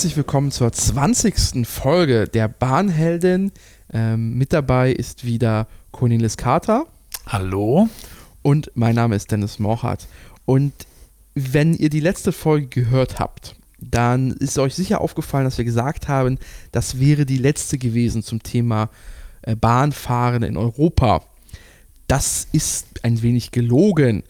Herzlich willkommen zur 20. Folge der Bahnheldin. Ähm, mit dabei ist wieder Cornelis Carter. Hallo. Und mein Name ist Dennis Morhardt. Und wenn ihr die letzte Folge gehört habt, dann ist euch sicher aufgefallen, dass wir gesagt haben, das wäre die letzte gewesen zum Thema äh, Bahnfahren in Europa. Das ist ein wenig gelogen.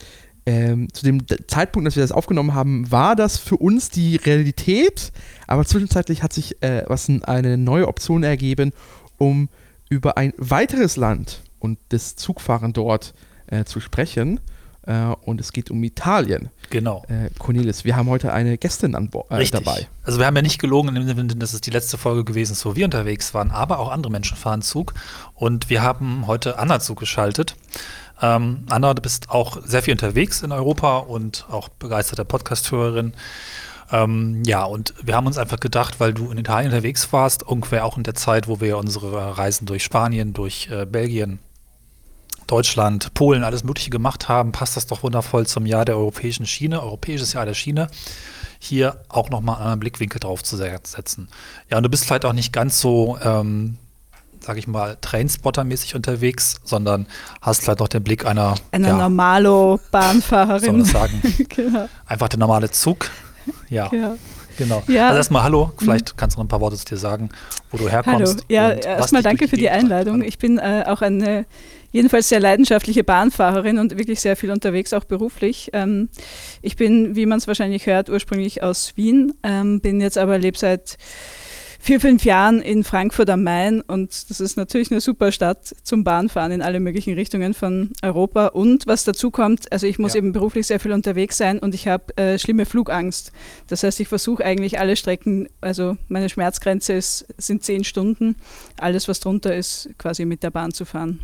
Ähm, zu dem Zeitpunkt, dass wir das aufgenommen haben, war das für uns die Realität, aber zwischenzeitlich hat sich äh, was eine neue Option ergeben, um über ein weiteres Land und das Zugfahren dort äh, zu sprechen. Äh, und es geht um Italien. Genau. Äh, Cornelis, wir haben heute eine Gästin an Bord äh, dabei. Also wir haben ja nicht gelogen, in dem Sinne, dass es die letzte Folge gewesen ist, wo wir unterwegs waren, aber auch andere Menschen fahren Zug. Und wir haben heute Anna zugeschaltet. Ähm, Anna, du bist auch sehr viel unterwegs in Europa und auch begeisterte Podcast-Hörerin. Ähm, ja, und wir haben uns einfach gedacht, weil du in Italien unterwegs warst, ungefähr auch in der Zeit, wo wir unsere Reisen durch Spanien, durch äh, Belgien, Deutschland, Polen, alles Mögliche gemacht haben, passt das doch wundervoll zum Jahr der europäischen Schiene, europäisches Jahr der Schiene, hier auch nochmal einen Blickwinkel drauf zu setzen. Ja, und du bist vielleicht auch nicht ganz so ähm, sag ich mal, Trainspotter-mäßig unterwegs, sondern hast vielleicht noch den Blick einer eine ja, Normalo-Bahnfahrerin. Soll man sagen. genau. Einfach der normale Zug. Ja. ja. Genau. Ja. Also erstmal hallo, vielleicht mhm. kannst du noch ein paar Worte zu dir sagen, wo du herkommst. Hallo, ja, erstmal danke für die Einladung. Ich bin äh, auch eine jedenfalls sehr leidenschaftliche Bahnfahrerin und wirklich sehr viel unterwegs, auch beruflich. Ähm, ich bin, wie man es wahrscheinlich hört, ursprünglich aus Wien, ähm, bin jetzt aber lebe seit vier, fünf Jahren in Frankfurt am Main und das ist natürlich eine super Stadt zum Bahnfahren in alle möglichen Richtungen von Europa. Und was dazu kommt, also ich muss ja. eben beruflich sehr viel unterwegs sein und ich habe äh, schlimme Flugangst. Das heißt, ich versuche eigentlich alle Strecken, also meine Schmerzgrenze ist, sind zehn Stunden. Alles, was drunter ist, quasi mit der Bahn zu fahren.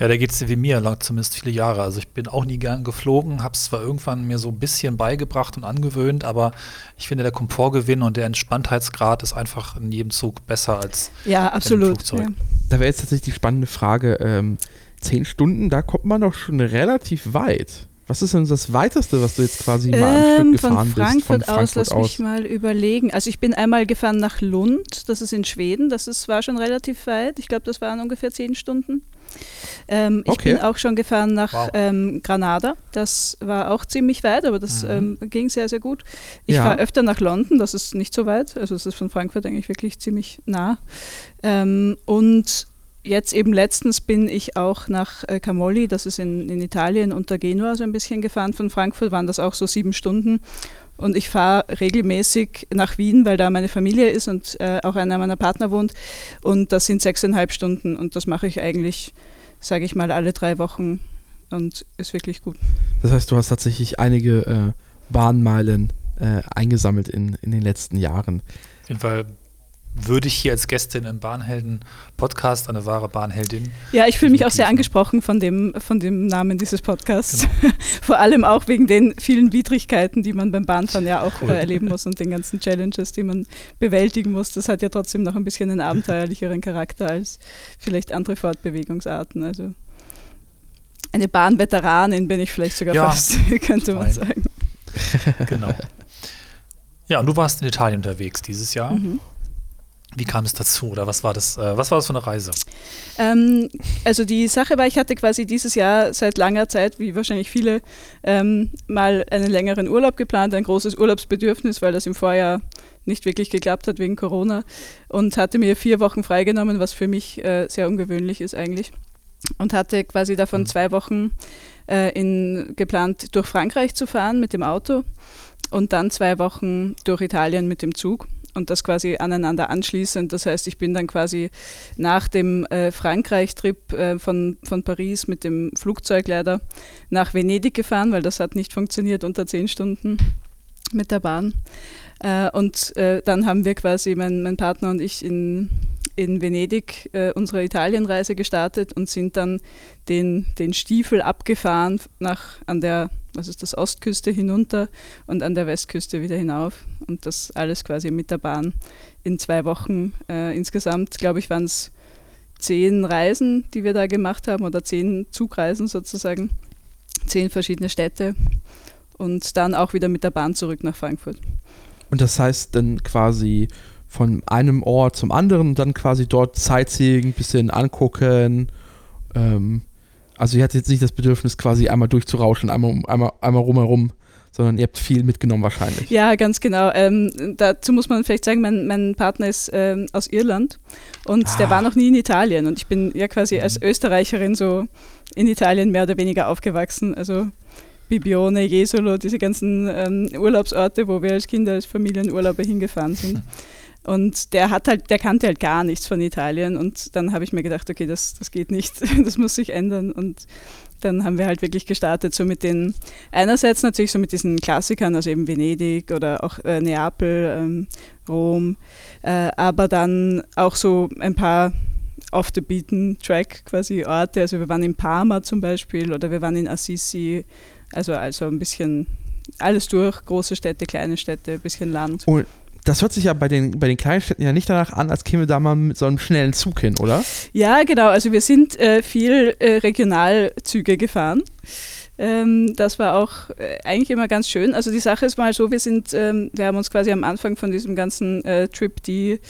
Ja, da geht es wie mir, lang zumindest viele Jahre. Also ich bin auch nie gern geflogen, habe es zwar irgendwann mir so ein bisschen beigebracht und angewöhnt, aber ich finde, der Komfortgewinn und der Entspanntheitsgrad ist einfach in jedem Zug besser als ja, absolut, Ja. Da wäre jetzt tatsächlich die spannende Frage, ähm, zehn Stunden, da kommt man doch schon relativ weit. Was ist denn das Weiteste, was du jetzt quasi mal am Stück ähm, gefahren von bist? Von Frankfurt aus, lass aus. mich mal überlegen. Also ich bin einmal gefahren nach Lund, das ist in Schweden, das ist, war schon relativ weit. Ich glaube, das waren ungefähr zehn Stunden. Ähm, ich okay. bin auch schon gefahren nach wow. ähm, Granada. Das war auch ziemlich weit, aber das mhm. ähm, ging sehr, sehr gut. Ich ja. fahre öfter nach London, das ist nicht so weit. Also es ist von Frankfurt eigentlich wirklich ziemlich nah. Ähm, und jetzt eben letztens bin ich auch nach äh, Camolli, das ist in, in Italien unter Genua so ein bisschen gefahren von Frankfurt, waren das auch so sieben Stunden. Und ich fahre regelmäßig nach Wien, weil da meine Familie ist und äh, auch einer meiner Partner wohnt. Und das sind sechseinhalb Stunden. Und das mache ich eigentlich, sage ich mal, alle drei Wochen und ist wirklich gut. Das heißt, du hast tatsächlich einige äh, Bahnmeilen äh, eingesammelt in, in den letzten Jahren. Auf jeden Fall würde ich hier als Gästin im Bahnhelden-Podcast eine wahre Bahnheldin. Ja, ich fühle mich auch sehr angesprochen von dem, von dem Namen dieses Podcasts. Genau. Vor allem auch wegen den vielen Widrigkeiten, die man beim Bahnfahren ja auch cool. äh, erleben muss und den ganzen Challenges, die man bewältigen muss. Das hat ja trotzdem noch ein bisschen einen abenteuerlicheren Charakter als vielleicht andere Fortbewegungsarten. Also eine Bahnveteranin bin ich vielleicht sogar ja. fast, könnte man sagen. genau. Ja, und du warst in Italien unterwegs dieses Jahr. Mhm. Wie kam es dazu oder was war das, äh, was war das für eine Reise? Ähm, also die Sache war, ich hatte quasi dieses Jahr seit langer Zeit, wie wahrscheinlich viele, ähm, mal einen längeren Urlaub geplant, ein großes Urlaubsbedürfnis, weil das im Vorjahr nicht wirklich geklappt hat wegen Corona und hatte mir vier Wochen freigenommen, was für mich äh, sehr ungewöhnlich ist eigentlich. Und hatte quasi davon mhm. zwei Wochen äh, in, geplant, durch Frankreich zu fahren mit dem Auto und dann zwei Wochen durch Italien mit dem Zug und das quasi aneinander anschließend. Das heißt, ich bin dann quasi nach dem äh, Frankreich-Trip äh, von, von Paris mit dem Flugzeug leider nach Venedig gefahren, weil das hat nicht funktioniert unter zehn Stunden mit der Bahn. Äh, und äh, dann haben wir quasi, mein, mein Partner und ich, in, in Venedig äh, unsere Italienreise gestartet und sind dann den, den Stiefel abgefahren nach an der was ist das, Ostküste hinunter und an der Westküste wieder hinauf. Und das alles quasi mit der Bahn in zwei Wochen. Äh, insgesamt, glaube ich, waren es zehn Reisen, die wir da gemacht haben, oder zehn Zugreisen sozusagen. Zehn verschiedene Städte und dann auch wieder mit der Bahn zurück nach Frankfurt. Und das heißt dann quasi von einem Ort zum anderen dann quasi dort Sightseeing, bisschen angucken. Ähm, also ihr hattet jetzt nicht das Bedürfnis, quasi einmal durchzurauschen, einmal, einmal, einmal rumherum, sondern ihr habt viel mitgenommen wahrscheinlich. Ja, ganz genau. Ähm, dazu muss man vielleicht sagen, mein, mein Partner ist ähm, aus Irland und ah. der war noch nie in Italien und ich bin ja quasi mhm. als Österreicherin so in Italien mehr oder weniger aufgewachsen. Also Bibione, Jesolo, diese ganzen ähm, Urlaubsorte, wo wir als Kinder, als Familienurlauber hingefahren sind. Und der hat halt, der kannte halt gar nichts von Italien. Und dann habe ich mir gedacht, okay, das, das geht nicht, das muss sich ändern. Und dann haben wir halt wirklich gestartet, so mit den, einerseits natürlich so mit diesen Klassikern, also eben Venedig oder auch äh, Neapel, ähm, Rom, äh, aber dann auch so ein paar off the beaten track quasi Orte. Also wir waren in Parma zum Beispiel oder wir waren in Assisi, also, also ein bisschen alles durch, große Städte, kleine Städte, ein bisschen Land. Und das hört sich ja bei den, bei den kleinen Städten ja nicht danach an, als kämen wir da mal mit so einem schnellen Zug hin, oder? Ja, genau. Also wir sind äh, viel äh, Regionalzüge gefahren. Ähm, das war auch äh, eigentlich immer ganz schön. Also die Sache ist mal so, wir sind, ähm, wir haben uns quasi am Anfang von diesem ganzen äh, Trip die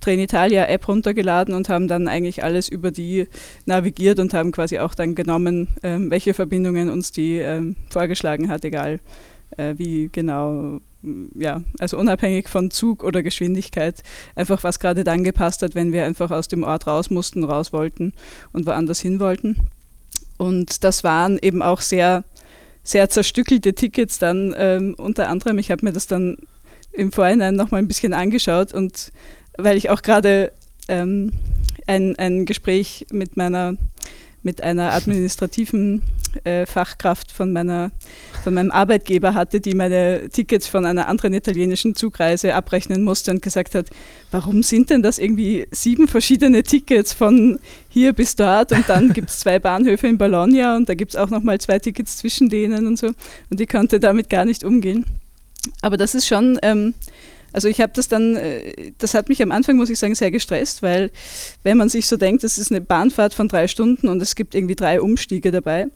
Trenitalia App runtergeladen und haben dann eigentlich alles über die navigiert und haben quasi auch dann genommen, ähm, welche Verbindungen uns die ähm, vorgeschlagen hat, egal äh, wie genau ja, also unabhängig von Zug oder Geschwindigkeit, einfach was gerade dann gepasst hat, wenn wir einfach aus dem Ort raus mussten, raus wollten und woanders hin wollten. Und das waren eben auch sehr, sehr zerstückelte Tickets dann ähm, unter anderem. Ich habe mir das dann im Vorhinein nochmal ein bisschen angeschaut und weil ich auch gerade ähm, ein, ein Gespräch mit meiner mit einer administrativen äh, Fachkraft von, meiner, von meinem Arbeitgeber hatte, die meine Tickets von einer anderen italienischen Zugreise abrechnen musste und gesagt hat, warum sind denn das irgendwie sieben verschiedene Tickets von hier bis dort und dann gibt es zwei Bahnhöfe in Bologna und da gibt es auch nochmal zwei Tickets zwischen denen und so und die konnte damit gar nicht umgehen. Aber das ist schon... Ähm, also ich habe das dann, äh, das hat mich am Anfang, muss ich sagen, sehr gestresst, weil wenn man sich so denkt, das ist eine Bahnfahrt von drei Stunden und es gibt irgendwie drei Umstiege dabei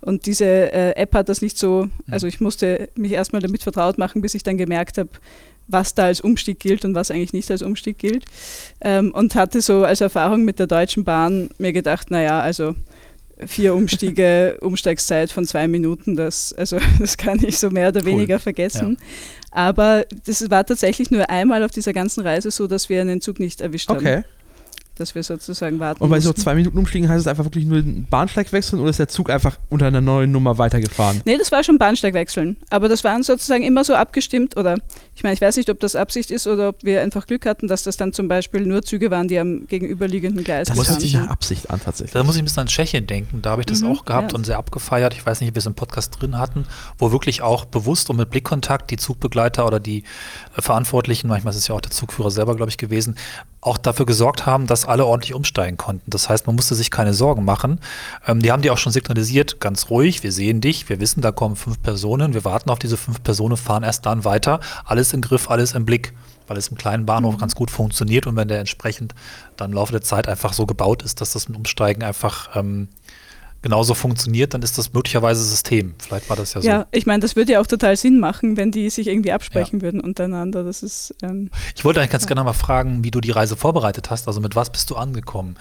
und diese äh, App hat das nicht so, also ich musste mich erstmal damit vertraut machen, bis ich dann gemerkt habe, was da als Umstieg gilt und was eigentlich nicht als Umstieg gilt. Ähm, und hatte so als Erfahrung mit der Deutschen Bahn mir gedacht, naja, also vier Umstiege, Umsteigszeit von zwei Minuten, das, also das kann ich so mehr oder cool. weniger vergessen. Ja. Aber das war tatsächlich nur einmal auf dieser ganzen Reise so, dass wir einen Zug nicht erwischt haben. Okay dass wir sozusagen warten. Und bei so zwei Minuten umstiegen heißt es einfach wirklich nur den Bahnsteig wechseln oder ist der Zug einfach unter einer neuen Nummer weitergefahren? Nee, das war schon Bahnsteig wechseln. Aber das waren sozusagen immer so abgestimmt oder ich meine, ich weiß nicht, ob das Absicht ist oder ob wir einfach Glück hatten, dass das dann zum Beispiel nur Züge waren, die am gegenüberliegenden Gleis waren. Das hört sich nach Absicht an tatsächlich. Da muss ich ein bisschen an Tschechien denken. Da habe ich das mhm, auch gehabt ja. und sehr abgefeiert. Ich weiß nicht, ob wir es im Podcast drin hatten, wo wirklich auch bewusst und mit Blickkontakt die Zugbegleiter oder die äh, Verantwortlichen, manchmal ist es ja auch der Zugführer selber, glaube ich, gewesen, auch dafür gesorgt haben, dass alle ordentlich umsteigen konnten. Das heißt, man musste sich keine Sorgen machen. Ähm, die haben die auch schon signalisiert, ganz ruhig, wir sehen dich, wir wissen, da kommen fünf Personen, wir warten auf diese fünf Personen, fahren erst dann weiter. Alles im Griff, alles im Blick, weil es im kleinen Bahnhof mhm. ganz gut funktioniert und wenn der entsprechend dann im Laufe der Zeit einfach so gebaut ist, dass das mit Umsteigen einfach ähm, genauso funktioniert, dann ist das möglicherweise System. Vielleicht war das ja so. Ja, ich meine, das würde ja auch total Sinn machen, wenn die sich irgendwie absprechen ja. würden untereinander. Das ist. Ähm, ich wollte eigentlich ganz ja. gerne mal fragen, wie du die Reise vorbereitet hast. Also mit was bist du angekommen?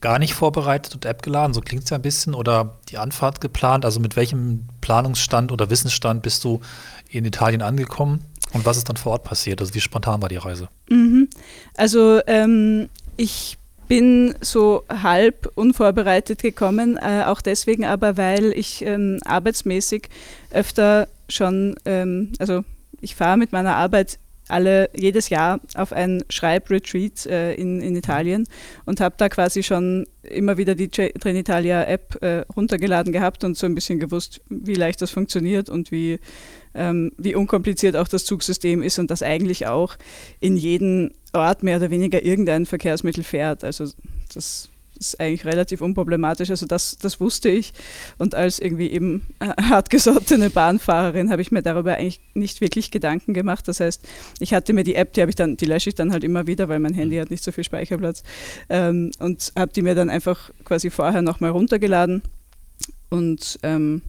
Gar nicht vorbereitet und App geladen, so klingt es ja ein bisschen, oder die Anfahrt geplant? Also mit welchem Planungsstand oder Wissensstand bist du in Italien angekommen? Und was ist dann vor Ort passiert? Also wie spontan war die Reise? Mhm. Also ähm, ich bin so halb unvorbereitet gekommen, äh, auch deswegen aber, weil ich ähm, arbeitsmäßig öfter schon, ähm, also ich fahre mit meiner Arbeit alle jedes Jahr auf ein Schreibretreat äh, in, in Italien und habe da quasi schon immer wieder die Trenitalia App äh, runtergeladen gehabt und so ein bisschen gewusst, wie leicht das funktioniert und wie, ähm, wie unkompliziert auch das Zugsystem ist und dass eigentlich auch in jeden Ort mehr oder weniger irgendein Verkehrsmittel fährt. Also das ist eigentlich relativ unproblematisch. Also das, das wusste ich. Und als irgendwie eben hartgesottene Bahnfahrerin habe ich mir darüber eigentlich nicht wirklich Gedanken gemacht. Das heißt, ich hatte mir die App, die habe ich dann, die lösche ich dann halt immer wieder, weil mein Handy hat nicht so viel Speicherplatz. Ähm, und habe die mir dann einfach quasi vorher nochmal runtergeladen. Und ähm,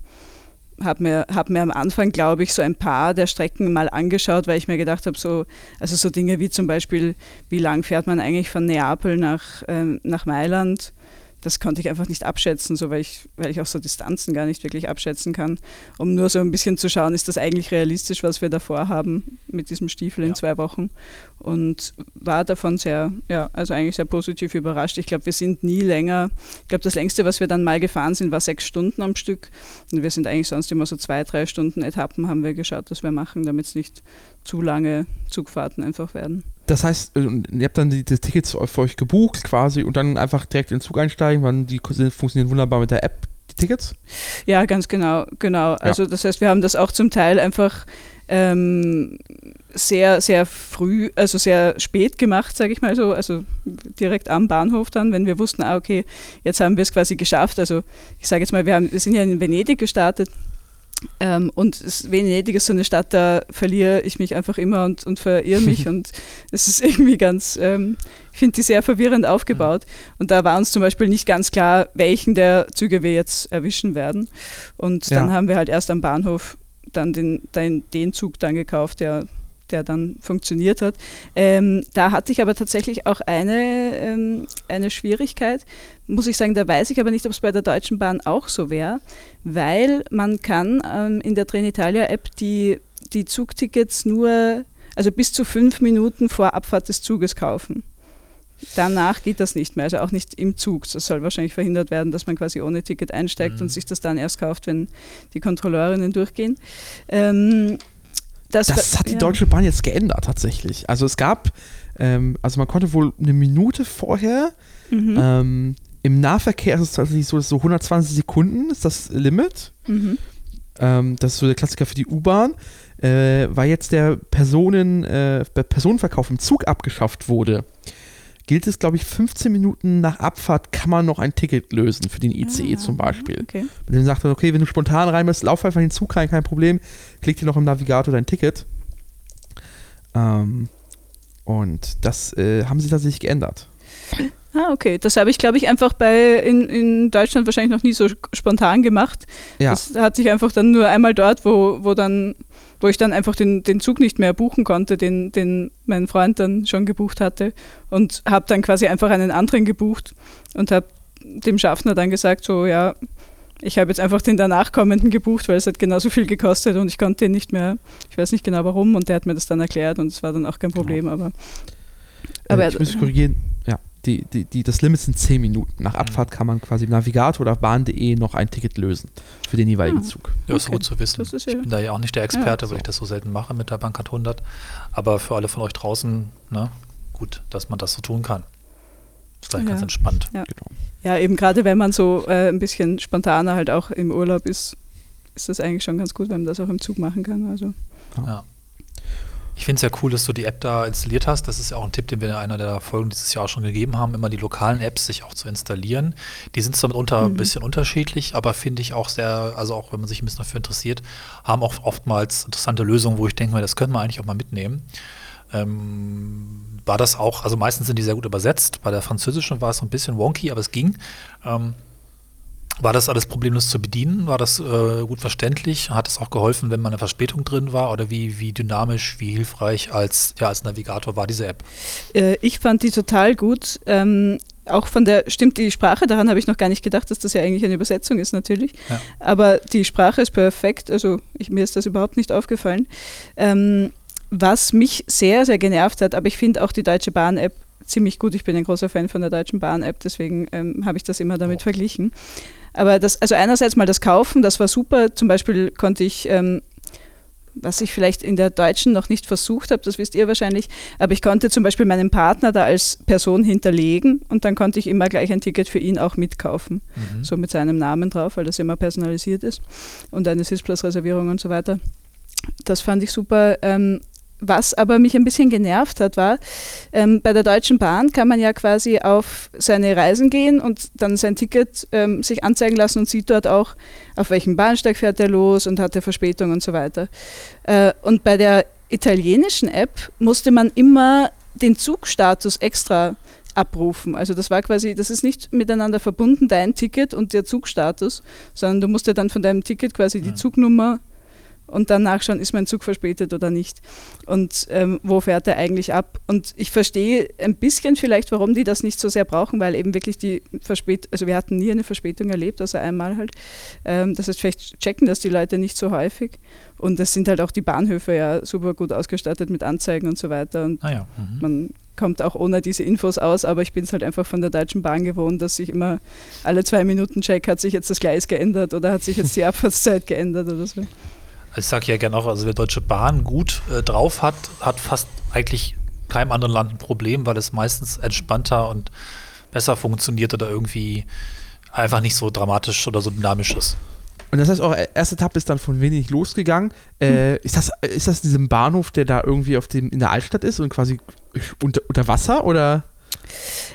habe mir, hab mir am Anfang, glaube ich, so ein paar der Strecken mal angeschaut, weil ich mir gedacht habe, so, also so Dinge wie zum Beispiel, wie lang fährt man eigentlich von Neapel nach, ähm, nach Mailand? Das konnte ich einfach nicht abschätzen, so weil ich, weil ich auch so Distanzen gar nicht wirklich abschätzen kann, um nur so ein bisschen zu schauen, ist das eigentlich realistisch, was wir davor haben mit diesem Stiefel in zwei Wochen. Und war davon sehr, ja, also eigentlich sehr positiv überrascht. Ich glaube, wir sind nie länger, ich glaube, das längste, was wir dann mal gefahren sind, war sechs Stunden am Stück. Und wir sind eigentlich sonst immer so zwei, drei Stunden Etappen haben wir geschaut, dass wir machen, damit es nicht zu lange Zugfahrten einfach werden. Das heißt, äh, ihr habt dann die, die, Tickets für euch gebucht quasi und dann einfach direkt in den Zug einsteigen, weil die funktionieren wunderbar mit der App, die Tickets? Ja, ganz genau, genau. Ja. Also das heißt, wir haben das auch zum Teil einfach ähm, sehr, sehr früh, also sehr spät gemacht, sage ich mal so, also direkt am Bahnhof dann, wenn wir wussten, ah, okay, jetzt haben wir es quasi geschafft. Also ich sage jetzt mal, wir, haben, wir sind ja in Venedig gestartet ähm, und es, Venedig ist so eine Stadt, da verliere ich mich einfach immer und, und verirre mich und es ist irgendwie ganz, ähm, ich finde die sehr verwirrend aufgebaut. Und da war uns zum Beispiel nicht ganz klar, welchen der Züge wir jetzt erwischen werden. Und dann haben wir halt erst am Bahnhof dann den, den, den Zug dann gekauft, der der dann funktioniert hat. Ähm, da hatte ich aber tatsächlich auch eine, ähm, eine Schwierigkeit, muss ich sagen, da weiß ich aber nicht, ob es bei der Deutschen Bahn auch so wäre, weil man kann ähm, in der Trenitalia-App die, die Zugtickets nur, also bis zu fünf Minuten vor Abfahrt des Zuges kaufen. Danach geht das nicht mehr, also auch nicht im Zug. Das soll wahrscheinlich verhindert werden, dass man quasi ohne Ticket einsteigt mhm. und sich das dann erst kauft, wenn die Kontrolleurinnen durchgehen. Ähm, das, das hat die Deutsche Bahn jetzt geändert tatsächlich. Also es gab, ähm, also man konnte wohl eine Minute vorher, mhm. ähm, im Nahverkehr ist es tatsächlich so, dass so 120 Sekunden ist das Limit. Mhm. Ähm, das ist so der Klassiker für die U-Bahn. Äh, weil jetzt der Personen, äh, Personenverkauf im Zug abgeschafft wurde, gilt es, glaube ich, 15 Minuten nach Abfahrt kann man noch ein Ticket lösen für den ICE ah, zum Beispiel. Okay. Mit dem sagt man, okay, wenn du spontan rein bist, lauf einfach in den Zug rein, kein Problem. Klick dir noch im Navigator dein Ticket. Ähm, und das äh, haben sie tatsächlich geändert. Ah, okay. Das habe ich, glaube ich, einfach bei in, in Deutschland wahrscheinlich noch nie so spontan gemacht. Ja. Das hat sich einfach dann nur einmal dort, wo, wo dann wo ich dann einfach den, den Zug nicht mehr buchen konnte, den, den mein Freund dann schon gebucht hatte und habe dann quasi einfach einen anderen gebucht und habe dem Schaffner dann gesagt, so ja, ich habe jetzt einfach den danach kommenden gebucht, weil es hat genauso viel gekostet und ich konnte ihn nicht mehr, ich weiß nicht genau warum und der hat mir das dann erklärt und es war dann auch kein Problem, genau. aber, aber äh, ich muss korrigieren, die, die, die, das Limit sind 10 Minuten. Nach mhm. Abfahrt kann man quasi im Navigator oder bahn.de noch ein Ticket lösen für den jeweiligen ah, Zug. Ja, ist gut zu wissen. Ja ich bin da ja auch nicht der Experte, ja, weil ich das so selten mache mit der Bankart 100. Aber für alle von euch draußen, ne, gut, dass man das so tun kann. Ist gleich ja. ganz entspannt. Ja, genau. ja eben gerade wenn man so äh, ein bisschen spontaner halt auch im Urlaub ist, ist das eigentlich schon ganz gut, wenn man das auch im Zug machen kann. Also. Ja. Ich finde es ja cool, dass du die App da installiert hast. Das ist ja auch ein Tipp, den wir in einer der Folgen dieses Jahr auch schon gegeben haben, immer die lokalen Apps sich auch zu installieren. Die sind zwar mitunter mhm. ein bisschen unterschiedlich, aber finde ich auch sehr, also auch wenn man sich ein bisschen dafür interessiert, haben auch oftmals interessante Lösungen, wo ich denke, das können wir eigentlich auch mal mitnehmen. Ähm, war das auch, also meistens sind die sehr gut übersetzt. Bei der französischen war es so ein bisschen wonky, aber es ging. Ähm, war das alles problemlos zu bedienen? War das äh, gut verständlich? Hat es auch geholfen, wenn mal eine Verspätung drin war? Oder wie, wie dynamisch, wie hilfreich als, ja, als Navigator war diese App? Äh, ich fand die total gut. Ähm, auch von der, stimmt die Sprache, daran habe ich noch gar nicht gedacht, dass das ja eigentlich eine Übersetzung ist natürlich. Ja. Aber die Sprache ist perfekt, also ich, mir ist das überhaupt nicht aufgefallen. Ähm, was mich sehr, sehr genervt hat, aber ich finde auch die Deutsche Bahn-App ziemlich gut. Ich bin ein großer Fan von der Deutschen Bahn-App, deswegen ähm, habe ich das immer damit oh. verglichen. Aber das, also einerseits mal das Kaufen, das war super. Zum Beispiel konnte ich, ähm, was ich vielleicht in der Deutschen noch nicht versucht habe, das wisst ihr wahrscheinlich, aber ich konnte zum Beispiel meinen Partner da als Person hinterlegen und dann konnte ich immer gleich ein Ticket für ihn auch mitkaufen. Mhm. So mit seinem Namen drauf, weil das immer personalisiert ist und eine Sitzplatzreservierung und so weiter. Das fand ich super. Ähm, was aber mich ein bisschen genervt hat, war, ähm, bei der Deutschen Bahn kann man ja quasi auf seine Reisen gehen und dann sein Ticket ähm, sich anzeigen lassen und sieht dort auch, auf welchem Bahnsteig fährt er los und hat er Verspätung und so weiter. Äh, und bei der italienischen App musste man immer den Zugstatus extra abrufen. Also das war quasi, das ist nicht miteinander verbunden, dein Ticket und der Zugstatus, sondern du musst ja dann von deinem Ticket quasi die Zugnummer und dann nachschauen, ist mein Zug verspätet oder nicht und ähm, wo fährt er eigentlich ab. Und ich verstehe ein bisschen vielleicht, warum die das nicht so sehr brauchen, weil eben wirklich die Verspätung, also wir hatten nie eine Verspätung erlebt, außer einmal halt. Ähm, das heißt, vielleicht checken das die Leute nicht so häufig. Und es sind halt auch die Bahnhöfe ja super gut ausgestattet mit Anzeigen und so weiter. Und Ah ja. Mhm. man kommt auch ohne diese Infos aus, aber ich bin es halt einfach von der Deutschen Bahn gewohnt, dass ich immer alle zwei Minuten check, hat sich jetzt das Gleis geändert oder hat sich jetzt die Abfahrtszeit geändert oder so. Ich sage ja gerne auch, also wer Deutsche Bahn gut äh, drauf hat, hat fast eigentlich keinem anderen Land ein Problem, weil es meistens entspannter und besser funktioniert oder irgendwie einfach nicht so dramatisch oder so dynamisch ist. Und das heißt, eure erste Etappe ist dann von Venedig losgegangen. Äh, ist, das, ist das diesem Bahnhof, der da irgendwie auf dem, in der Altstadt ist und quasi unter, unter Wasser oder,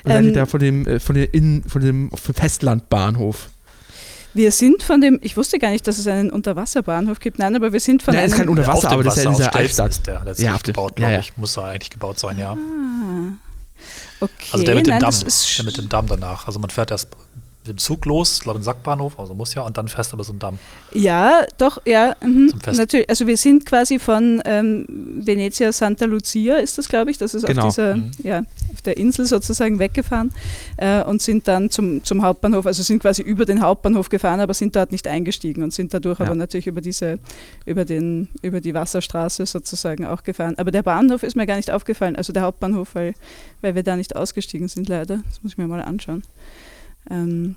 oder Ähm, da von dem, äh, von, der in, von dem Festlandbahnhof? Wir sind von dem, ich wusste gar nicht, dass es einen Unterwasserbahnhof gibt, nein, aber wir sind von Nein, es ist kein einem. Unter Wasser, Auf dem aber das ist ja in Wasser dieser Altstadt. ist der letztlich Ja, gebaut, ja, glaube ja. ich. Muss er eigentlich gebaut sein, ja. Ah, okay, Also der mit dem nein, Damm, ist der mit dem Damm danach. Also man fährt erst dem Zug los, ich glaube ein Sackbahnhof, also muss ja, und dann fährst du aber so einen Damm. Ja, doch, ja, mhm, natürlich. Also wir sind quasi von ähm, Venezia Santa Lucia, ist das, glaube ich, das ist Genau. auf dieser, Mhm. ja, auf der Insel sozusagen weggefahren äh, und sind dann zum, zum Hauptbahnhof, also sind quasi über den Hauptbahnhof gefahren, aber sind dort nicht eingestiegen und sind dadurch Ja. aber natürlich über diese, über den, über die Wasserstraße sozusagen auch gefahren. Aber der Bahnhof ist mir gar nicht aufgefallen, also der Hauptbahnhof, weil, weil wir da nicht ausgestiegen sind leider. Das muss ich mir mal anschauen. Ähm,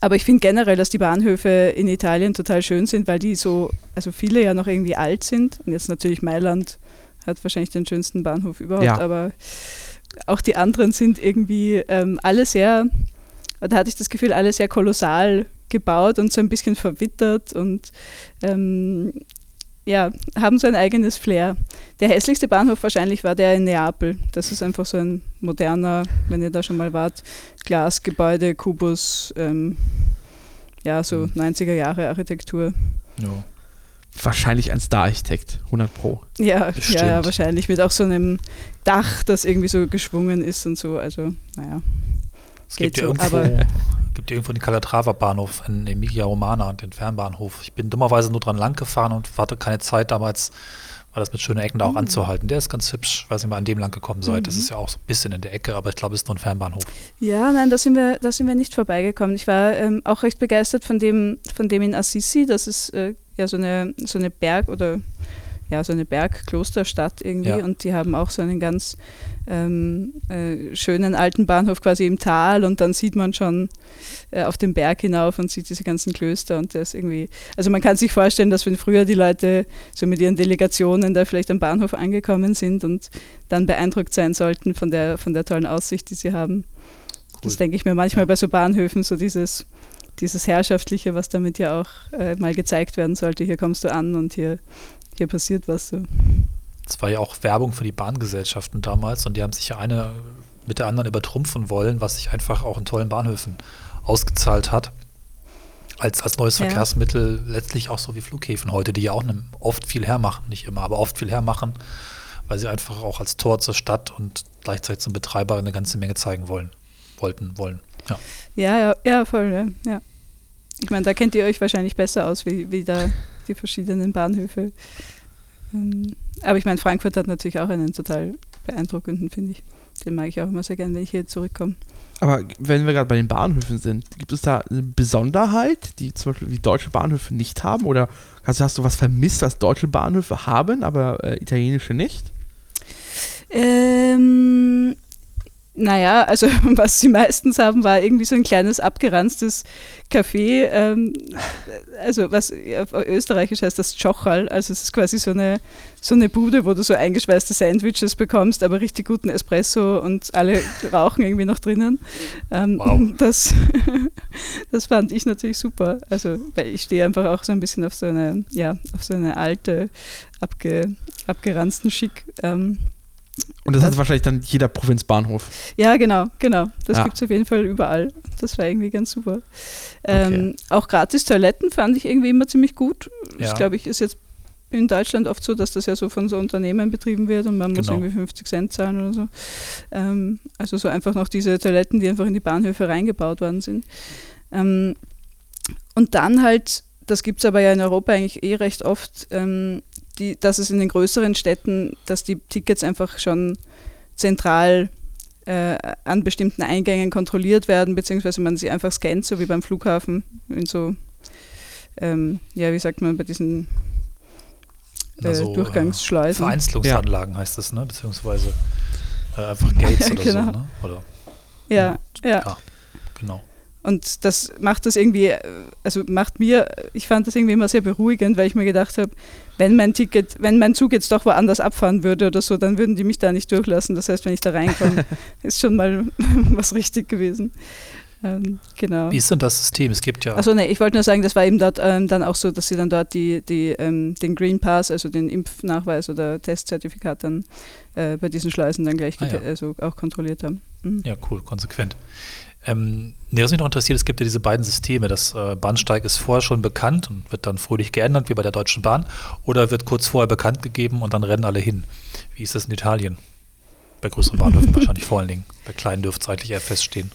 aber ich finde generell, dass die Bahnhöfe in Italien total schön sind, weil die so, also viele ja noch irgendwie alt sind. Und jetzt natürlich Mailand hat wahrscheinlich den schönsten Bahnhof überhaupt, Ja. aber auch die anderen sind irgendwie ähm, alle sehr, da hatte ich das Gefühl, alle sehr kolossal gebaut und so ein bisschen verwittert und ähm, ja, haben so ein eigenes Flair. Der hässlichste Bahnhof wahrscheinlich war der in Neapel. Das ist einfach so ein moderner, wenn ihr da schon mal wart, Glasgebäude, Kubus, ähm, ja, so Mhm. 90er Jahre Architektur. Ja. Wahrscheinlich ein Star-Architekt, 100 Pro. Ja, Bestimmt. ja, ja, wahrscheinlich mit auch so einem Dach, das irgendwie so geschwungen ist und so. Also, naja. Es Geht gibt ja so, irgendwo, aber- gibt ja irgendwo den Calatrava-Bahnhof in Emilia Romana, den Fernbahnhof. Ich bin dummerweise nur dran lang gefahren und hatte keine Zeit damals, war das mit schönen Ecken da auch Mhm. anzuhalten. Der ist ganz hübsch. Weiß nicht mal, an dem lang gekommen seid. Das Mhm. ist ja auch so ein bisschen in der Ecke, aber ich glaube, es ist nur ein Fernbahnhof. Ja, nein, da sind wir, da sind wir nicht vorbeigekommen. Ich war ähm, auch recht begeistert von dem, von dem in Assisi. Das ist äh, ja so eine, so eine Berg- oder ja, so eine Bergklosterstadt irgendwie. Ja. Und die haben auch so einen ganz ähm, äh, schönen alten Bahnhof quasi im Tal und dann sieht man schon äh, auf den Berg hinauf und sieht diese ganzen Klöster und ist irgendwie, also man kann sich vorstellen, dass wenn früher die Leute so mit ihren Delegationen da vielleicht am Bahnhof angekommen sind und dann beeindruckt sein sollten von der, von der tollen Aussicht, die sie haben. Das Cool. denke ich mir manchmal bei so Bahnhöfen, so dieses, dieses Herrschaftliche, was damit ja auch äh, mal gezeigt werden sollte. Hier kommst du an und hier, hier passiert was so. Es war ja auch Werbung für die Bahngesellschaften damals und die haben sich ja eine mit der anderen übertrumpfen wollen, was sich einfach auch in tollen Bahnhöfen ausgezahlt hat. Als, als neues Ja. Verkehrsmittel letztlich auch so wie Flughäfen heute, die ja auch ne, oft viel hermachen, nicht immer, aber oft viel hermachen, weil sie einfach auch als Tor zur Stadt und gleichzeitig zum Betreiber eine ganze Menge zeigen wollen, wollten, wollen. Ja. Ja, ja, ja, voll, ja. ja. Ich meine, da kennt ihr euch wahrscheinlich besser aus, wie, wie da die verschiedenen Bahnhöfe. Ähm, aber ich meine, Frankfurt hat natürlich auch einen total beeindruckenden, finde ich. Den mag ich auch immer sehr gerne, wenn ich hier zurückkomme. Aber wenn wir gerade bei den Bahnhöfen sind, gibt es da eine Besonderheit, die zum Beispiel die deutsche Bahnhöfe nicht haben? Oder hast, hast du was vermisst, was deutsche Bahnhöfe haben, aber äh, italienische nicht? Ähm, naja, also was sie meistens haben, war irgendwie so ein kleines abgeranztes Café. Ähm, also was auf Österreichisch heißt das Tschochal. Also es ist quasi so eine, so eine Bude, wo du so eingeschweißte Sandwiches bekommst, aber richtig guten Espresso und alle rauchen irgendwie noch drinnen. Ähm, Wow. das, das fand ich natürlich super. Also weil ich stehe einfach auch so ein bisschen auf so eine, ja, auf so eine alte, abge, abgeranzten Schick. Ähm, Und das Was? hat wahrscheinlich dann jeder Provinzbahnhof. ja, genau, genau. Das Ja. gibt es auf jeden Fall überall. Das war irgendwie ganz super. Ähm, Auch gratis Toiletten fand ich irgendwie immer ziemlich gut. Ja. Das glaube ich ist jetzt in Deutschland oft so, dass das ja so von so Unternehmen betrieben wird und man muss Genau. irgendwie 50 Cent zahlen oder so. Ähm, also so einfach noch diese Toiletten, die einfach in die Bahnhöfe reingebaut worden sind. Ähm, und dann halt, das gibt es aber ja in Europa eigentlich eh recht oft, ähm, die, dass es in den größeren Städten, dass die Tickets einfach schon zentral äh, an bestimmten Eingängen kontrolliert werden, beziehungsweise man sie einfach scannt, so wie beim Flughafen, in so, ähm, ja, wie sagt man, bei diesen äh, so, Durchgangsschleusen. Vereinzelungsanlagen heißt das, ne? Beziehungsweise äh, einfach Gates oder Genau. so, ne? Oder, ja, ja. Ja. genau. Und das macht das irgendwie, äh, also macht mir, ich fand das irgendwie immer sehr beruhigend, weil ich mir gedacht habe, wenn mein Ticket, wenn mein Zug jetzt doch woanders abfahren würde oder so, dann würden die mich da nicht durchlassen. Das heißt, wenn ich da reinkomme, ist schon mal was richtig gewesen. Ähm, genau. Wie ist denn das System? Es gibt ja. Achso, nee, ich wollte nur sagen, das war eben dort ähm, dann auch so, dass sie dann dort die, die, ähm, den Green Pass, also den Impfnachweis oder Testzertifikat dann äh, bei diesen Schleusen dann gleich Ah, ja. also auch kontrolliert haben. Mhm. Ja, cool, konsequent. Ähm, nee, was mich noch interessiert, es gibt ja diese beiden Systeme. Das äh, Bahnsteig ist vorher schon bekannt und wird dann fröhlich geändert, wie bei der Deutschen Bahn, oder wird kurz vorher bekannt gegeben und dann rennen alle hin. Wie ist das in Italien? Bei größeren Bahnhöfen wahrscheinlich vor allen Dingen. Bei kleinen dürfte es eigentlich eher feststehen.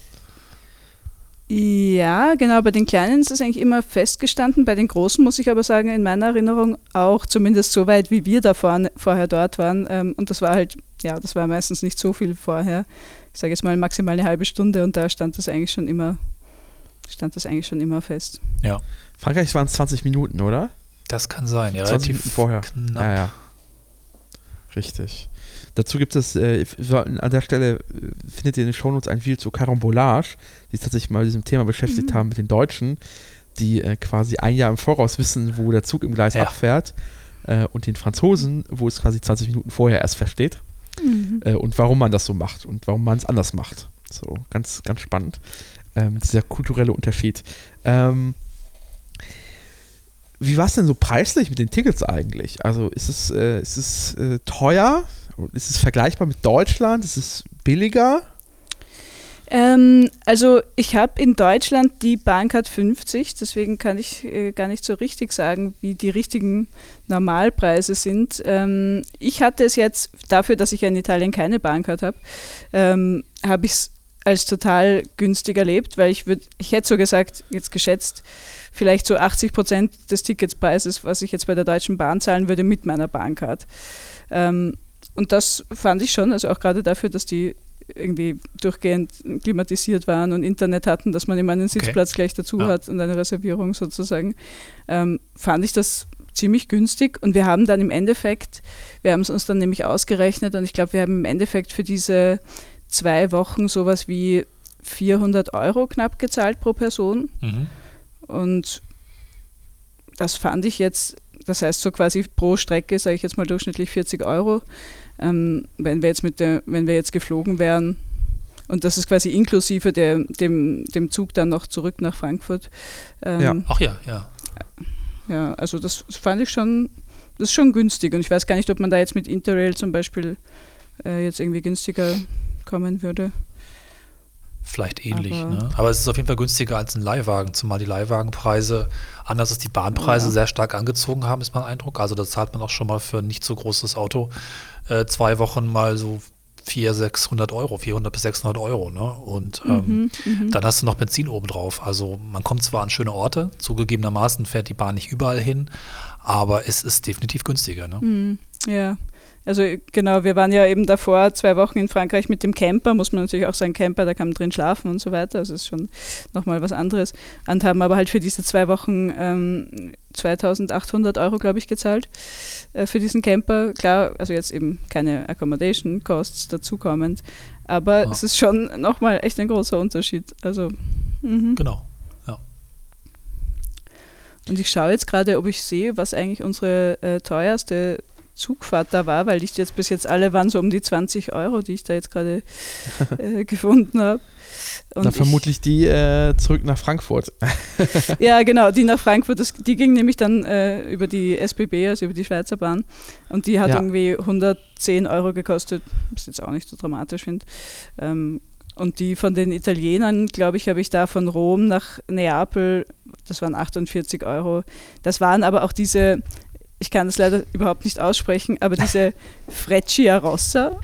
Ja, genau, bei den Kleinen ist es eigentlich immer festgestanden. Bei den Großen muss ich aber sagen, in meiner Erinnerung auch zumindest so weit, wie wir da vorne, vorher dort waren. Ähm, und das war halt, ja, das war meistens nicht so viel vorher. Ich sage jetzt mal maximal eine halbe Stunde und da stand das eigentlich schon immer, stand das eigentlich schon immer fest. Ja, Frankreich waren es 20 Minuten, oder? das kann sein. Ja, 20 relativ Minuten vorher. Knapp. Ja, ja. Richtig. Dazu gibt es, äh, an der Stelle äh, findet ihr in den Shownotes ein Video zu Carambolage, die sich tatsächlich mal mit diesem Thema beschäftigt haben mit den Deutschen, die äh, quasi ein Jahr im Voraus wissen, wo der Zug im Gleis Ja. abfährt, äh, und den Franzosen, wo es quasi 20 Minuten vorher erst versteht, äh, und warum man das so macht und warum man es anders macht. So, ganz, ganz spannend. Ähm, dieser kulturelle Unterschied. Ähm, wie war es denn so preislich mit den Tickets eigentlich? Also ist es, äh, ist es äh, teuer? Ist es vergleichbar mit Deutschland? Ist es billiger? Ähm, also ich habe in Deutschland die Bahncard 50, deswegen kann ich äh, gar nicht so richtig sagen, wie die richtigen Normalpreise sind. Ähm, ich hatte es jetzt, dafür, dass ich in Italien keine Bahncard habe, ähm, habe ich es als total günstig erlebt, weil ich würde, ich hätte so gesagt, jetzt geschätzt, vielleicht so 80 Prozent des Ticketspreises, was ich jetzt bei der Deutschen Bahn zahlen würde mit meiner Bahncard. Ähm, und das fand ich schon, also auch gerade dafür, dass die irgendwie durchgehend klimatisiert waren und Internet hatten, dass man immer einen Sitzplatz gleich dazu Ja. hat und eine Reservierung sozusagen, ähm, fand ich das ziemlich günstig und wir haben dann im Endeffekt, wir haben es uns dann nämlich ausgerechnet und ich glaube, wir haben im Endeffekt für diese zwei Wochen sowas wie 400 Euro knapp gezahlt pro Person Mhm. und das fand ich jetzt, das heißt so quasi pro Strecke, sage ich jetzt mal durchschnittlich 40 Euro. Ähm, wenn wir jetzt mit der, wenn wir jetzt geflogen wären, und das ist quasi inklusive der, dem, dem Zug dann noch zurück nach Frankfurt. Ähm, Ja. Ach ja, ja. ja, also das fand ich schon, das ist schon günstig. Und ich weiß gar nicht, ob man da jetzt mit Interrail zum Beispiel äh, jetzt irgendwie günstiger kommen würde. Vielleicht ähnlich, Aber- ne? Aber es ist auf jeden Fall günstiger als ein Leihwagen, zumal die Leihwagenpreise, anders als die Bahnpreise, Ja. sehr stark angezogen haben, ist mein Eindruck. Also da zahlt man auch schon mal für ein nicht so großes Auto äh, zwei Wochen mal so 400, 600 Euro, 400 bis 600 Euro, ne? Und ähm, Mhm, mhm. dann hast du noch Benzin obendrauf. Also man kommt zwar an schöne Orte, zugegebenermaßen fährt die Bahn nicht überall hin, aber es ist definitiv günstiger, ne? Hm, ja, also genau, wir waren ja eben davor zwei Wochen in Frankreich mit dem Camper, muss man natürlich auch sagen, Camper, da kann man drin schlafen und so weiter, also ist schon nochmal was anderes. Und haben aber halt für diese zwei Wochen ähm, 2800 Euro, glaube ich, gezahlt äh, für diesen Camper. Klar, also jetzt eben keine Accommodation Costs dazukommend, aber Ja. es ist schon nochmal echt ein großer Unterschied. Also, mhm. Genau. Und ich schaue jetzt gerade, ob ich sehe, was eigentlich unsere äh, teuerste Zugfahrt da war, weil ich jetzt bis jetzt alle waren so um die 20 Euro, die ich da jetzt gerade äh, gefunden habe. Na, vermutlich die äh, zurück nach Frankfurt. Ja, genau, die nach Frankfurt, das, die ging nämlich dann äh, über die SBB, also über die Schweizer Bahn. Und die hat Ja. irgendwie 110 Euro gekostet, was ich jetzt auch nicht so dramatisch finde. Ähm, und die von den Italienern, glaube ich, habe ich da von Rom nach Neapel, das waren 48 Euro. Das waren aber auch diese, ich kann das leider überhaupt nicht aussprechen, aber diese Freccia Rossa.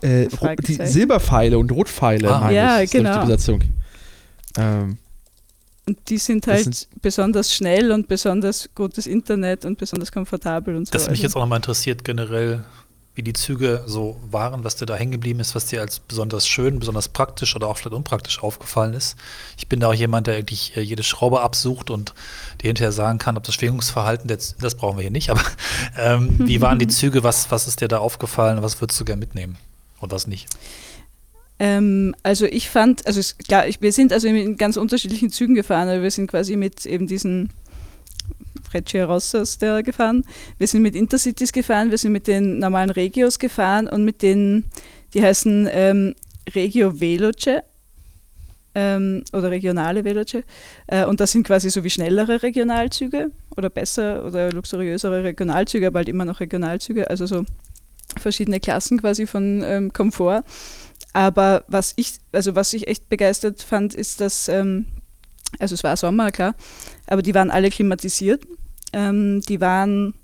Äh, die Silberpfeile und Rotpfeile, ah. ja, ich, genau. Die Besetzung. Ähm, und die sind halt sind besonders schnell und besonders gutes Internet und besonders komfortabel und so. Das mich jetzt auch nochmal interessiert, generell, wie die Züge so waren, was dir da hängen geblieben ist, was dir als besonders schön, besonders praktisch oder auch vielleicht unpraktisch aufgefallen ist. Ich bin da auch jemand, der eigentlich äh, jede Schraube absucht und dir hinterher sagen kann, ob das Schwingungsverhalten, das, brauchen wir hier nicht, aber ähm, wie waren die Züge, was, was ist dir da aufgefallen, was würdest du gerne mitnehmen und was nicht? Ähm, also ich fand, also klar, wir sind also in ganz unterschiedlichen Zügen gefahren, also wir sind quasi mit eben diesen Frecce Rossas der gefahren. Wir sind mit Intercities gefahren, wir sind mit den normalen Regios gefahren und mit den, die heißen ähm, Regio Veloce ähm, oder regionale Veloce. Äh, und das sind quasi so wie schnellere Regionalzüge oder besser oder luxuriösere Regionalzüge, aber halt immer noch Regionalzüge, also so verschiedene Klassen quasi von ähm, Komfort. Aber was ich, also was ich echt begeistert fand, ist, dass ähm, also es war Sommer, klar, aber die waren alle klimatisiert. Ähm, die waren,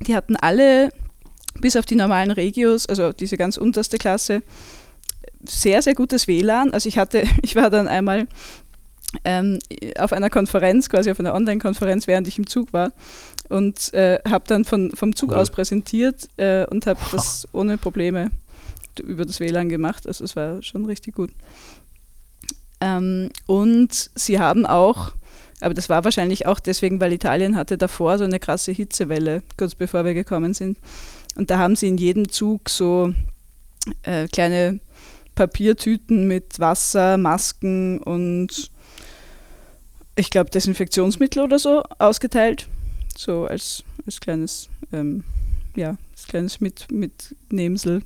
die hatten alle, bis auf die normalen Regios, also diese ganz unterste Klasse, sehr, sehr gutes WLAN. Also ich hatte, ich war dann einmal ähm, auf einer Konferenz, quasi auf einer Online-Konferenz, während ich im Zug war und äh, habe dann von, vom Zug cool. aus präsentiert äh, und habe das ohne Probleme über das WLAN gemacht. Also es war schon richtig gut. Ähm, und sie haben auch, aber das war wahrscheinlich auch deswegen, weil Italien hatte davor so eine krasse Hitzewelle, kurz bevor wir gekommen sind. Und da haben sie in jedem Zug so äh, kleine Papiertüten mit Wasser, Masken und ich glaube Desinfektionsmittel oder so ausgeteilt. So als, als kleines, ähm, ja, als kleines mit, Mitnehmsel.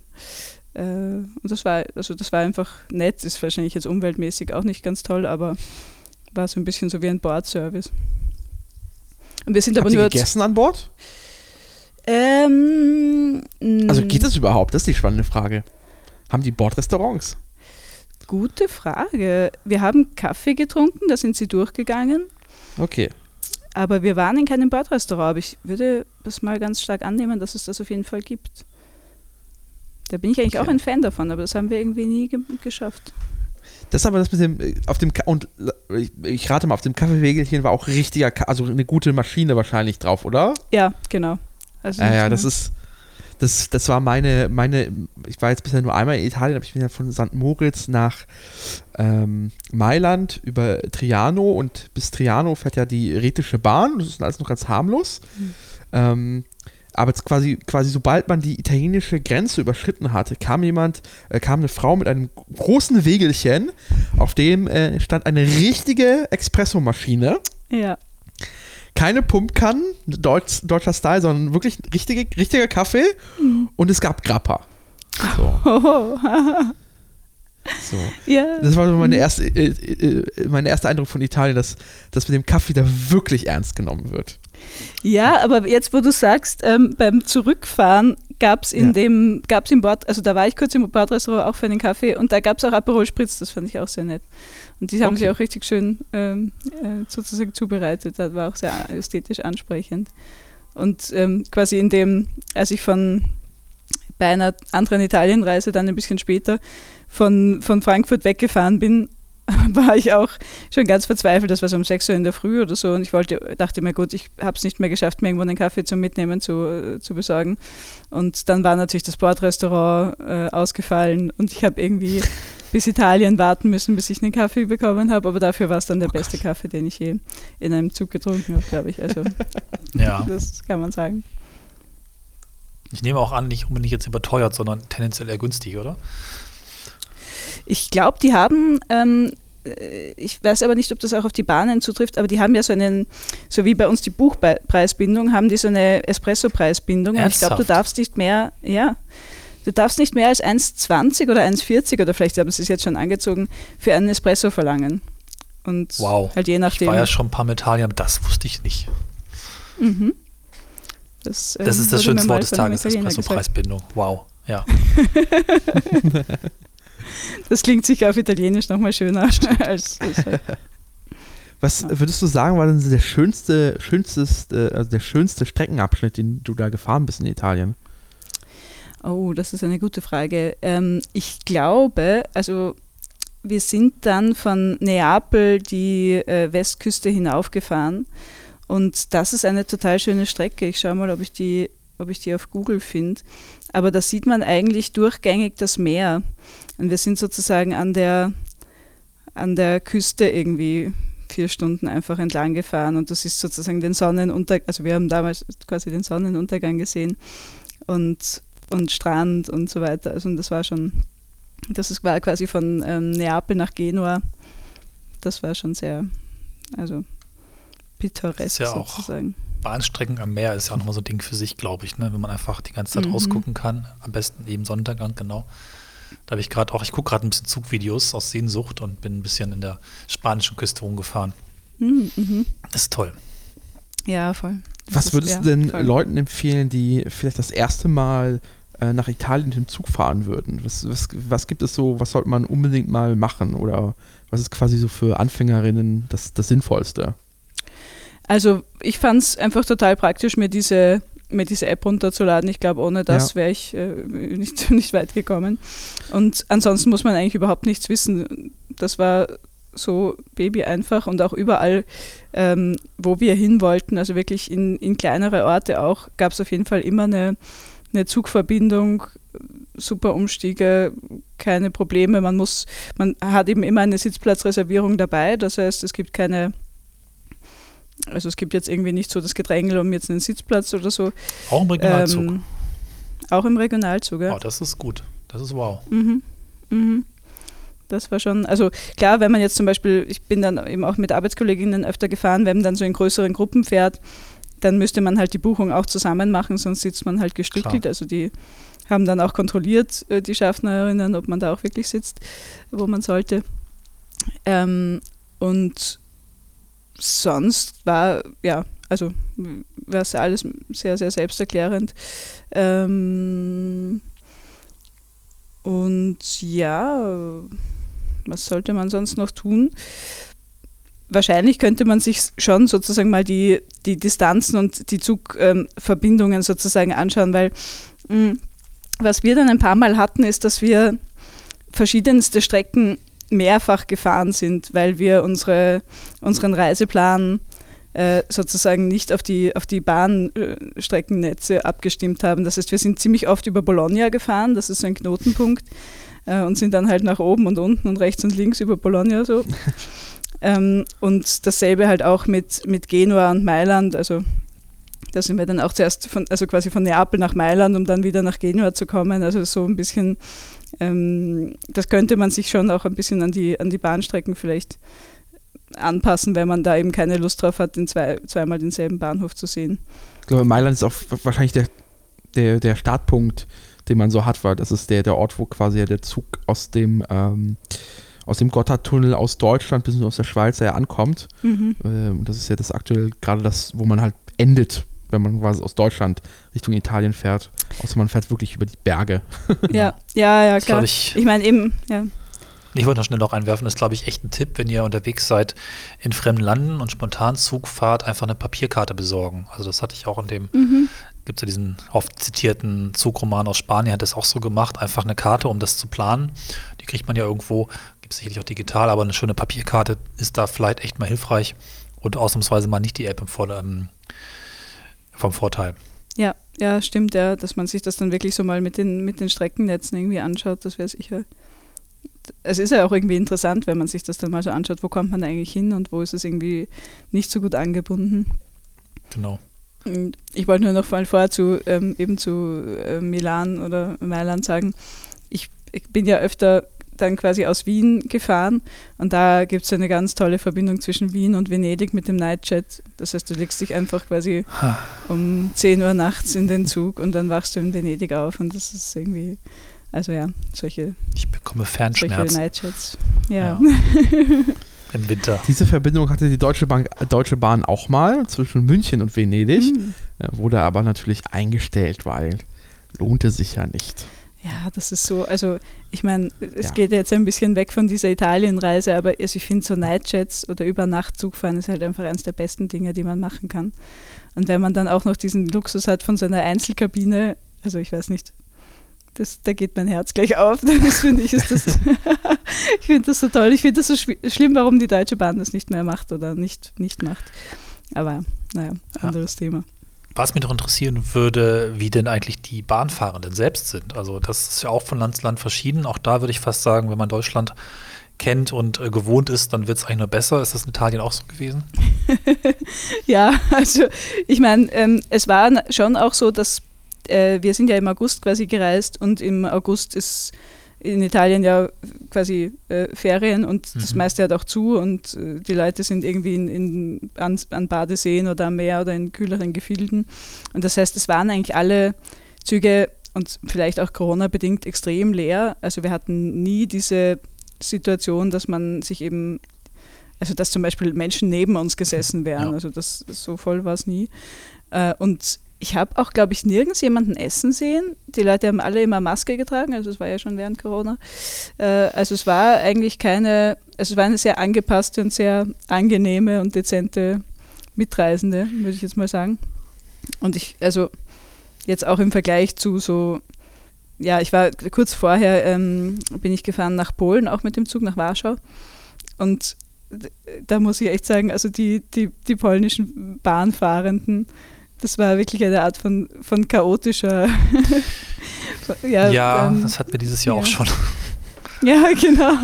Äh, und das war, also das war einfach nett, ist wahrscheinlich jetzt umweltmäßig auch nicht ganz toll, aber war so ein bisschen so wie ein Bordservice. Und wir sind Habt aber nur. gegessen an Bord? Ähm, also geht das überhaupt? Das ist die spannende Frage. Haben die Bordrestaurants? Gute Frage. Wir haben Kaffee getrunken, da sind sie durchgegangen. Okay. Aber wir waren in keinem Bordrestaurant. Aber ich würde das mal ganz stark annehmen, dass es das auf jeden Fall gibt. Da bin ich eigentlich okay. auch ein Fan davon, aber das haben wir irgendwie nie ge geschafft. Das aber das mit dem, äh, auf dem, und ich, ich rate mal, auf dem Kaffeewegelchen war auch richtiger, also eine gute Maschine wahrscheinlich drauf, oder? Ja, genau. Also ja, ja, das ist, das, das war meine, meine, ich war jetzt bisher nur einmal in Italien, aber ich bin ja von St. Moritz nach ähm, Mailand über Triano und bis Triano fährt ja die Rätische Bahn, das ist alles noch ganz harmlos. Mhm. Ähm, aber quasi, quasi sobald man die italienische Grenze überschritten hatte, kam jemand, äh, kam eine Frau mit einem großen Wegelchen, auf dem äh, stand eine richtige Espressomaschine. Ja. Keine Pumpkannen, Deutsch, deutscher Style, sondern wirklich richtige, richtiger Kaffee mhm. und es gab Grappa. So. So. Ja. Das war so meine erste, äh, äh, mein erster Eindruck von Italien, dass, dass mit dem Kaffee da wirklich ernst genommen wird. Ja, aber jetzt, wo du sagst, ähm, beim Zurückfahren gab es in ja. dem, gab es im Bord, also da war ich kurz im Bordrestaurant auch für einen Kaffee und da gab es auch Aperol Spritz, das fand ich auch sehr nett. Und die haben okay. sie auch richtig schön ähm, äh, sozusagen zubereitet, das war auch sehr ästhetisch ansprechend. Und ähm, quasi in dem, als ich von bei einer anderen Italienreise dann ein bisschen später von, von Frankfurt weggefahren bin, war ich auch schon ganz verzweifelt. Das war so um 6 Uhr in der Früh oder so. Und ich wollte, dachte mir, gut, ich habe es nicht mehr geschafft, mir irgendwo einen Kaffee zum Mitnehmen zu, äh, zu besorgen. Und dann war natürlich das Bordrestaurant äh, ausgefallen und ich habe irgendwie bis Italien warten müssen, bis ich einen Kaffee bekommen habe. Aber dafür war es dann der oh beste Gott. Kaffee, den ich je in einem Zug getrunken habe, glaube ich. Also, ja. das kann man sagen. Ich nehme auch an, nicht unbedingt jetzt überteuert, sondern tendenziell eher günstig, oder? Ich glaube, die haben, ähm, äh, ich weiß aber nicht, ob das auch auf die Bahnen zutrifft, aber die haben ja so einen, so wie bei uns die Buchpreisbindung, haben die so eine Espresso-Preisbindung. Und ich glaube, du darfst nicht mehr, ja, du darfst nicht mehr als 1,20 oder 1,40 oder vielleicht haben sie es jetzt schon angezogen, für einen Espresso verlangen. Und wow. halt je nachdem. Ich war ja schon ein paar Italien, aber das wusste ich nicht. Mhm. Das, ähm, das ist das schönste Wort des Tages, Espresso-Preisbindung. Wow, ja. Das klingt sicher auf Italienisch nochmal schöner als. als Was würdest du sagen, war denn der schönste, schönste, also der schönste Streckenabschnitt, den du da gefahren bist in Italien? Oh, das ist eine gute Frage. Ähm, ich glaube, also wir sind dann von Neapel die äh, Westküste hinaufgefahren und das ist eine total schöne Strecke. Ich schaue mal, ob ich die, ob ich die auf Google finde. Aber da sieht man eigentlich durchgängig das Meer. Und wir sind sozusagen an der, an der Küste irgendwie vier Stunden einfach entlang gefahren und das ist sozusagen den Sonnenuntergang, also wir haben damals quasi den Sonnenuntergang gesehen und, und Strand und so weiter. Also das war schon, das ist, war quasi von ähm, Neapel nach Genua. Das war schon sehr, also pittoresk ja sozusagen. Auch Bahnstrecken am Meer ist ja auch nochmal so ein Ding für sich, glaube ich, ne? wenn man einfach die ganze Zeit mhm. rausgucken kann. Am besten eben Sonnenuntergang, genau. Da habe ich gerade auch, ich gucke gerade ein bisschen Zugvideos aus Sehnsucht und bin ein bisschen in der spanischen Küste rumgefahren. Mhm. mhm. Das ist toll. Ja, voll. Das Was würdest ist, du denn toll. Leuten empfehlen, die vielleicht das erste Mal äh, nach Italien im Zug fahren würden? Was, was, was gibt es so, was sollte man unbedingt mal machen? Oder was ist quasi so für Anfängerinnen das, das Sinnvollste? Also ich fand es einfach total praktisch, mir diese, mir diese App runterzuladen. Ich glaube, ohne das ja. wäre ich äh, nicht, nicht weit gekommen. Und ansonsten muss man eigentlich überhaupt nichts wissen. Das war so baby einfach und auch überall, ähm, wo wir hin wollten, also wirklich in, in kleinere Orte auch, gab es auf jeden Fall immer eine, eine Zugverbindung, super Umstiege, keine Probleme. Man muss, man hat eben immer eine Sitzplatzreservierung dabei, das heißt, es gibt keine also es gibt jetzt irgendwie nicht so das Gedrängel um jetzt einen Sitzplatz oder so. Auch im Regionalzug. Ähm, auch im Regionalzug, ja. Oh, das ist gut. Das ist wow. Mhm. Mhm. Das war schon, also klar, wenn man jetzt zum Beispiel, ich bin dann eben auch mit Arbeitskolleginnen öfter gefahren, wenn man dann so in größeren Gruppen fährt, dann müsste man halt die Buchung auch zusammen machen, sonst sitzt man halt gestückelt. Klar. Also die haben dann auch kontrolliert, äh, die Schaffnerinnen, ob man da auch wirklich sitzt, wo man sollte. Ähm, und sonst war, ja, also war es alles sehr, sehr selbsterklärend. Ähm, und ja, was sollte man sonst noch tun? Wahrscheinlich könnte man sich schon sozusagen mal die, die Distanzen und die Zugverbindungen ähm, sozusagen anschauen, weil mh, hm, was wir dann ein paar Mal hatten, ist, dass wir verschiedenste Strecken mehrfach gefahren sind, weil wir unsere, unseren Reiseplan äh, sozusagen nicht auf die, auf die Bahnstreckennetze abgestimmt haben. Das heißt, wir sind ziemlich oft über Bologna gefahren, das ist so ein Knotenpunkt, äh, und sind dann halt nach oben und unten und rechts und links über Bologna so. ähm, und dasselbe halt auch mit, mit Genua und Mailand, also da sind wir dann auch zuerst von, also quasi von Neapel nach Mailand, um dann wieder nach Genua zu kommen. Also so ein bisschen ähm, das könnte man sich schon auch ein bisschen an die, an die Bahnstrecken vielleicht anpassen, wenn man da eben keine Lust drauf hat, den zwei, zweimal denselben Bahnhof zu sehen. Ich glaube, Mailand ist auch wahrscheinlich der, der, der Startpunkt, den man so hat, weil das ist der, der Ort, wo quasi der Zug aus dem, ähm, aus dem Gotthardtunnel aus Deutschland bis aus der Schweiz ja ankommt. Mhm. Ähm, das ist ja das aktuell gerade das, wo man halt endet wenn man quasi aus Deutschland Richtung Italien fährt. Außer man fährt wirklich über die Berge. ja, ja, ja, klar. Ich, ich meine eben, ja. Ich wollte noch schnell noch einwerfen, das ist, glaube ich, echt ein Tipp, wenn ihr unterwegs seid in fremden Landen und spontan Zug fahrt, einfach eine Papierkarte besorgen. Also das hatte ich auch in dem, mhm. gibt es ja diesen oft zitierten Zugroman aus Spanien, hat das auch so gemacht, einfach eine Karte, um das zu planen. Die kriegt man ja irgendwo, gibt es sicherlich auch digital, aber eine schöne Papierkarte ist da vielleicht echt mal hilfreich und ausnahmsweise mal nicht die App im Vordergrund vom Vorteil. Ja, ja, stimmt, ja, dass man sich das dann wirklich so mal mit den, mit den Streckennetzen irgendwie anschaut, das wäre sicher. Es ist ja auch irgendwie interessant, wenn man sich das dann mal so anschaut, wo kommt man eigentlich hin und wo ist es irgendwie nicht so gut angebunden. Genau. Ich wollte nur noch vorher zu, ähm, eben zu äh, Milan oder Mailand sagen, ich, ich bin ja öfter dann quasi aus Wien gefahren und da gibt es eine ganz tolle Verbindung zwischen Wien und Venedig mit dem Nightjet. Das heißt, du legst dich einfach quasi um 10 Uhr nachts in den Zug und dann wachst du in Venedig auf und das ist irgendwie, also ja, solche. Ich bekomme Fernschmerzen. Solche Nightjets. Ja. ja. Im Winter. Diese Verbindung hatte die Deutsche, Bank, Deutsche Bahn auch mal zwischen München und Venedig, mhm. wurde aber natürlich eingestellt, weil lohnte sich ja nicht. Ja, das ist so, also ich meine, es ja. geht jetzt ein bisschen weg von dieser Italienreise, aber also ich finde so Nightjets oder über Nachtzug fahren ist halt einfach eines der besten Dinge, die man machen kann. Und wenn man dann auch noch diesen Luxus hat von so einer Einzelkabine, also ich weiß nicht, das, da geht mein Herz gleich auf. Das finde ich, ist das, ich finde das so toll. Ich finde das so schlimm, warum die Deutsche Bahn das nicht mehr macht oder nicht, nicht macht. Aber naja, anderes ja. Thema. Was mich noch interessieren würde, wie denn eigentlich die Bahnfahrenden selbst sind. Also das ist ja auch von Land zu Land verschieden. Auch da würde ich fast sagen, wenn man Deutschland kennt und äh, gewohnt ist, dann wird es eigentlich nur besser. Ist das in Italien auch so gewesen? ja, also ich meine, ähm, es war schon auch so, dass äh, wir sind ja im August quasi gereist und im August ist in Italien ja quasi äh, Ferien und mhm. das meiste hat auch zu und äh, die Leute sind irgendwie in, in, an, an, Badeseen oder am Meer oder in kühleren Gefilden. Und das heißt, es waren eigentlich alle Züge und vielleicht auch Corona-bedingt extrem leer. Also wir hatten nie diese Situation, dass man sich eben, also dass zum Beispiel Menschen neben uns gesessen wären. Ja. Also das, so voll war es nie. Äh, und ich habe auch, glaube ich, nirgends jemanden essen sehen. Die Leute haben alle immer Maske getragen, also es war ja schon während Corona. Äh, also es war eigentlich keine, also es war eine sehr angepasste und sehr angenehme und dezente Mitreisende, würde ich jetzt mal sagen. Und ich, also jetzt auch im Vergleich zu so, ja, ich war kurz vorher, ähm, bin ich gefahren nach Polen, auch mit dem Zug nach Warschau. Und da muss ich echt sagen, also die, die, die polnischen Bahnfahrenden, das war wirklich eine Art von, von chaotischer. ja, ja ähm, das hatten wir dieses Jahr ja. auch schon. Ja, genau.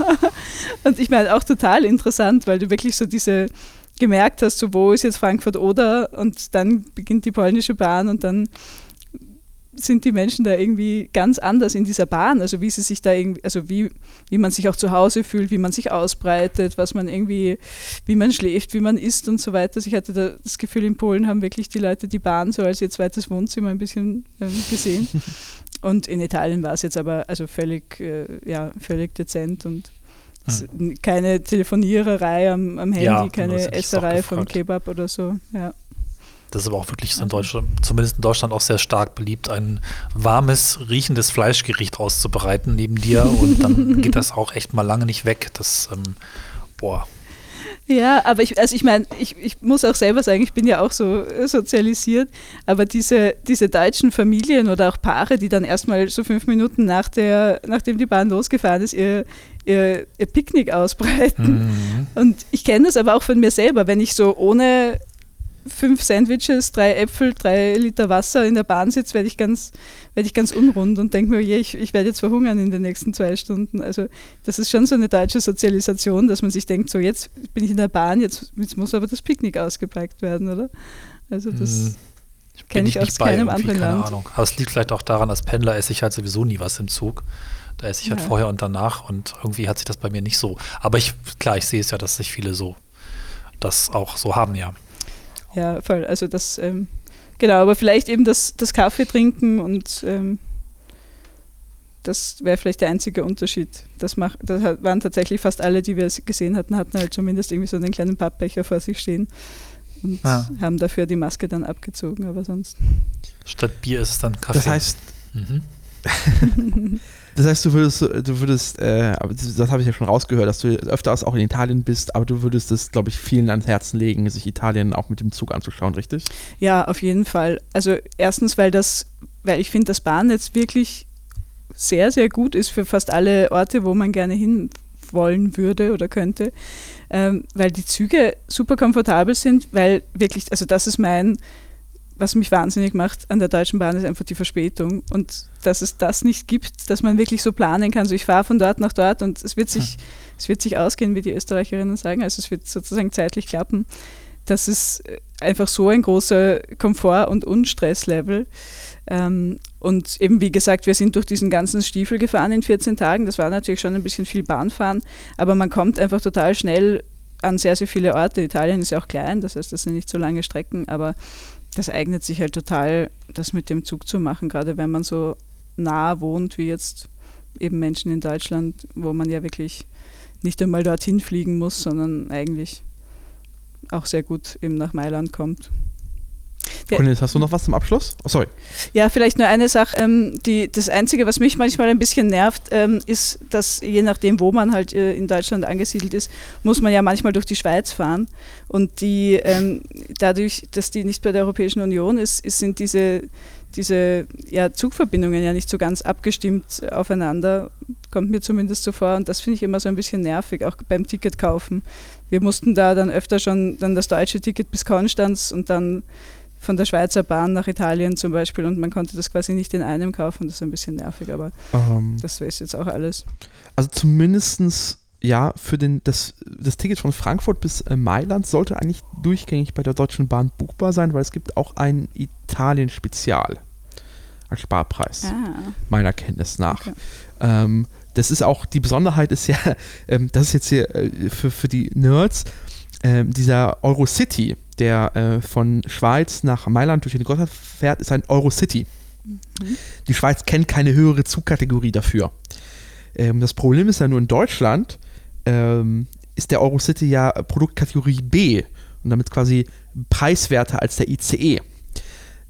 Und ich meine auch total interessant, weil du wirklich so diese gemerkt hast, so wo ist jetzt Frankfurt oder und dann beginnt die polnische Bahn und dann sind die Menschen da irgendwie ganz anders in dieser Bahn, also wie sie sich da irgendwie, also wie, wie man sich auch zu Hause fühlt, wie man sich ausbreitet, was man irgendwie, wie man schläft, wie man isst und so weiter. Also ich hatte da das Gefühl, in Polen haben wirklich die Leute die Bahn so als ihr zweites Wohnzimmer ein bisschen äh, gesehen. und in Italien war es jetzt aber also völlig, äh, ja, völlig dezent und hm. keine Telefoniererei am, am Handy, ja, keine Esserei vom Kebab oder so. Ja. Das ist aber auch wirklich in Deutschland, zumindest in Deutschland auch sehr stark beliebt, ein warmes, riechendes Fleischgericht auszubereiten neben dir und dann geht das auch echt mal lange nicht weg. Das, ähm, boah. Ja, aber ich, also ich meine, ich, ich muss auch selber sagen, ich bin ja auch so sozialisiert, aber diese, diese deutschen Familien oder auch Paare, die dann erstmal so fünf Minuten nach der, nachdem die Bahn losgefahren ist, ihr, ihr, ihr Picknick ausbreiten. Mhm. Und ich kenne das aber auch von mir selber, wenn ich so ohne fünf Sandwiches, drei Äpfel, drei Liter Wasser in der Bahn sitze, werde ich ganz, werde ich ganz unrund und denke mir, je, ich, ich werde jetzt verhungern in den nächsten zwei Stunden. Also das ist schon so eine deutsche Sozialisation, dass man sich denkt, so jetzt bin ich in der Bahn, jetzt, jetzt muss aber das Picknick ausgepackt werden, oder? Also das hm. kenne ich, ich aus keinem anderen keine Land. Ahnung. Aber es liegt vielleicht auch daran, als Pendler esse ich halt sowieso nie was im Zug. Da esse ich halt ja. vorher und danach und irgendwie hat sich das bei mir nicht so. Aber ich, klar, ich sehe es ja, dass sich viele so das auch so haben, ja. Ja, voll. Also das, ähm, genau, aber vielleicht eben das, das Kaffee trinken und ähm, das wäre vielleicht der einzige Unterschied. Das, mach, das waren tatsächlich fast alle, die wir gesehen hatten, hatten halt zumindest irgendwie so einen kleinen Pappbecher vor sich stehen und ja. haben dafür die Maske dann abgezogen, aber sonst. Statt Bier ist es dann Kaffee. Das heißt, mhm. Das heißt, du würdest, du würdest, äh, das, habe ich ja schon rausgehört, dass du öfters auch in Italien bist, aber du würdest es, glaube ich, vielen ans Herzen legen, sich Italien auch mit dem Zug anzuschauen, richtig? Ja, auf jeden Fall. Also erstens, weil das, weil ich finde, das Bahnnetz wirklich sehr, sehr gut ist für fast alle Orte, wo man gerne hin wollen würde oder könnte, ähm, weil die Züge super komfortabel sind, weil wirklich, also das ist mein was mich wahnsinnig macht an der Deutschen Bahn, ist einfach die Verspätung. Und dass es das nicht gibt, dass man wirklich so planen kann. So, ich fahre von dort nach dort und es wird sich, hm. es wird sich ausgehen, wie die Österreicherinnen sagen. Also es wird sozusagen zeitlich klappen. Das ist einfach so ein großer Komfort- und Unstresslevel. Ähm, und eben wie gesagt, wir sind durch diesen ganzen Stiefel gefahren in 14 Tagen. Das war natürlich schon ein bisschen viel Bahnfahren, aber man kommt einfach total schnell an sehr, sehr viele Orte. Italien ist ja auch klein, das heißt, das sind nicht so lange Strecken, aber das eignet sich halt total, das mit dem Zug zu machen, gerade wenn man so nah wohnt wie jetzt eben Menschen in Deutschland, wo man ja wirklich nicht einmal dorthin fliegen muss, sondern eigentlich auch sehr gut eben nach Mailand kommt. Cornelis, hast du noch was zum Abschluss? Oh, sorry. Ja, vielleicht nur eine Sache. Ähm, die, das Einzige, was mich manchmal ein bisschen nervt, ähm, ist, dass je nachdem, wo man halt äh, in Deutschland angesiedelt ist, muss man ja manchmal durch die Schweiz fahren. Und die, ähm, dadurch, dass die nicht bei der Europäischen Union ist, ist sind diese, diese ja, Zugverbindungen ja nicht so ganz abgestimmt aufeinander, kommt mir zumindest so vor. Und das finde ich immer so ein bisschen nervig, auch beim Ticket kaufen. Wir mussten da dann öfter schon dann das deutsche Ticket bis Konstanz und dann von der Schweizer Bahn nach Italien zum Beispiel und man konnte das quasi nicht in einem kaufen. Das ist ein bisschen nervig, aber Ähm, das ist jetzt auch alles. also zumindestens ja, für den, das, das Ticket von Frankfurt bis äh, Mailand sollte eigentlich durchgängig bei der Deutschen Bahn buchbar sein, weil es gibt auch ein Italien-Spezial als Sparpreis, Ah, meiner Kenntnis nach. Okay. Ähm, das ist auch, die Besonderheit ist ja, ähm, das ist jetzt hier äh, für, für die Nerds, ähm, dieser Eurocity, der äh, von Schweiz nach Mailand durch den Gotthard fährt, ist ein Eurocity. Die Schweiz kennt keine höhere Zugkategorie dafür. Ähm, das Problem ist ja nur in Deutschland, ähm, ist der Eurocity ja Produktkategorie B und damit quasi preiswerter als der ICE.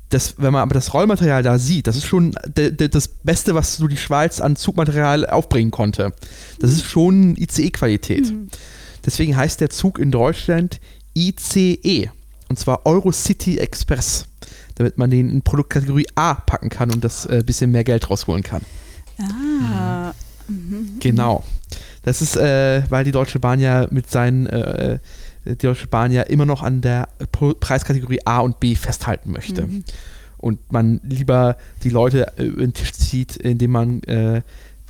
Das, wenn man aber das Rollmaterial da sieht, das ist schon das Beste, was so die Schweiz an Zugmaterial aufbringen konnte. Das ist schon ICE-Qualität. Deswegen heißt der Zug in Deutschland ICE und zwar Eurocity Express, damit man den in Produktkategorie A packen kann und das äh, bisschen mehr Geld rausholen kann. ah. Mhm. Genau. Das ist, äh, weil die Deutsche Bahn ja mit seinen, äh, die Deutsche Bahn ja immer noch an der Pro- Preiskategorie A und B festhalten möchte. Mhm. Und man lieber die Leute äh, über den Tisch zieht, indem man äh,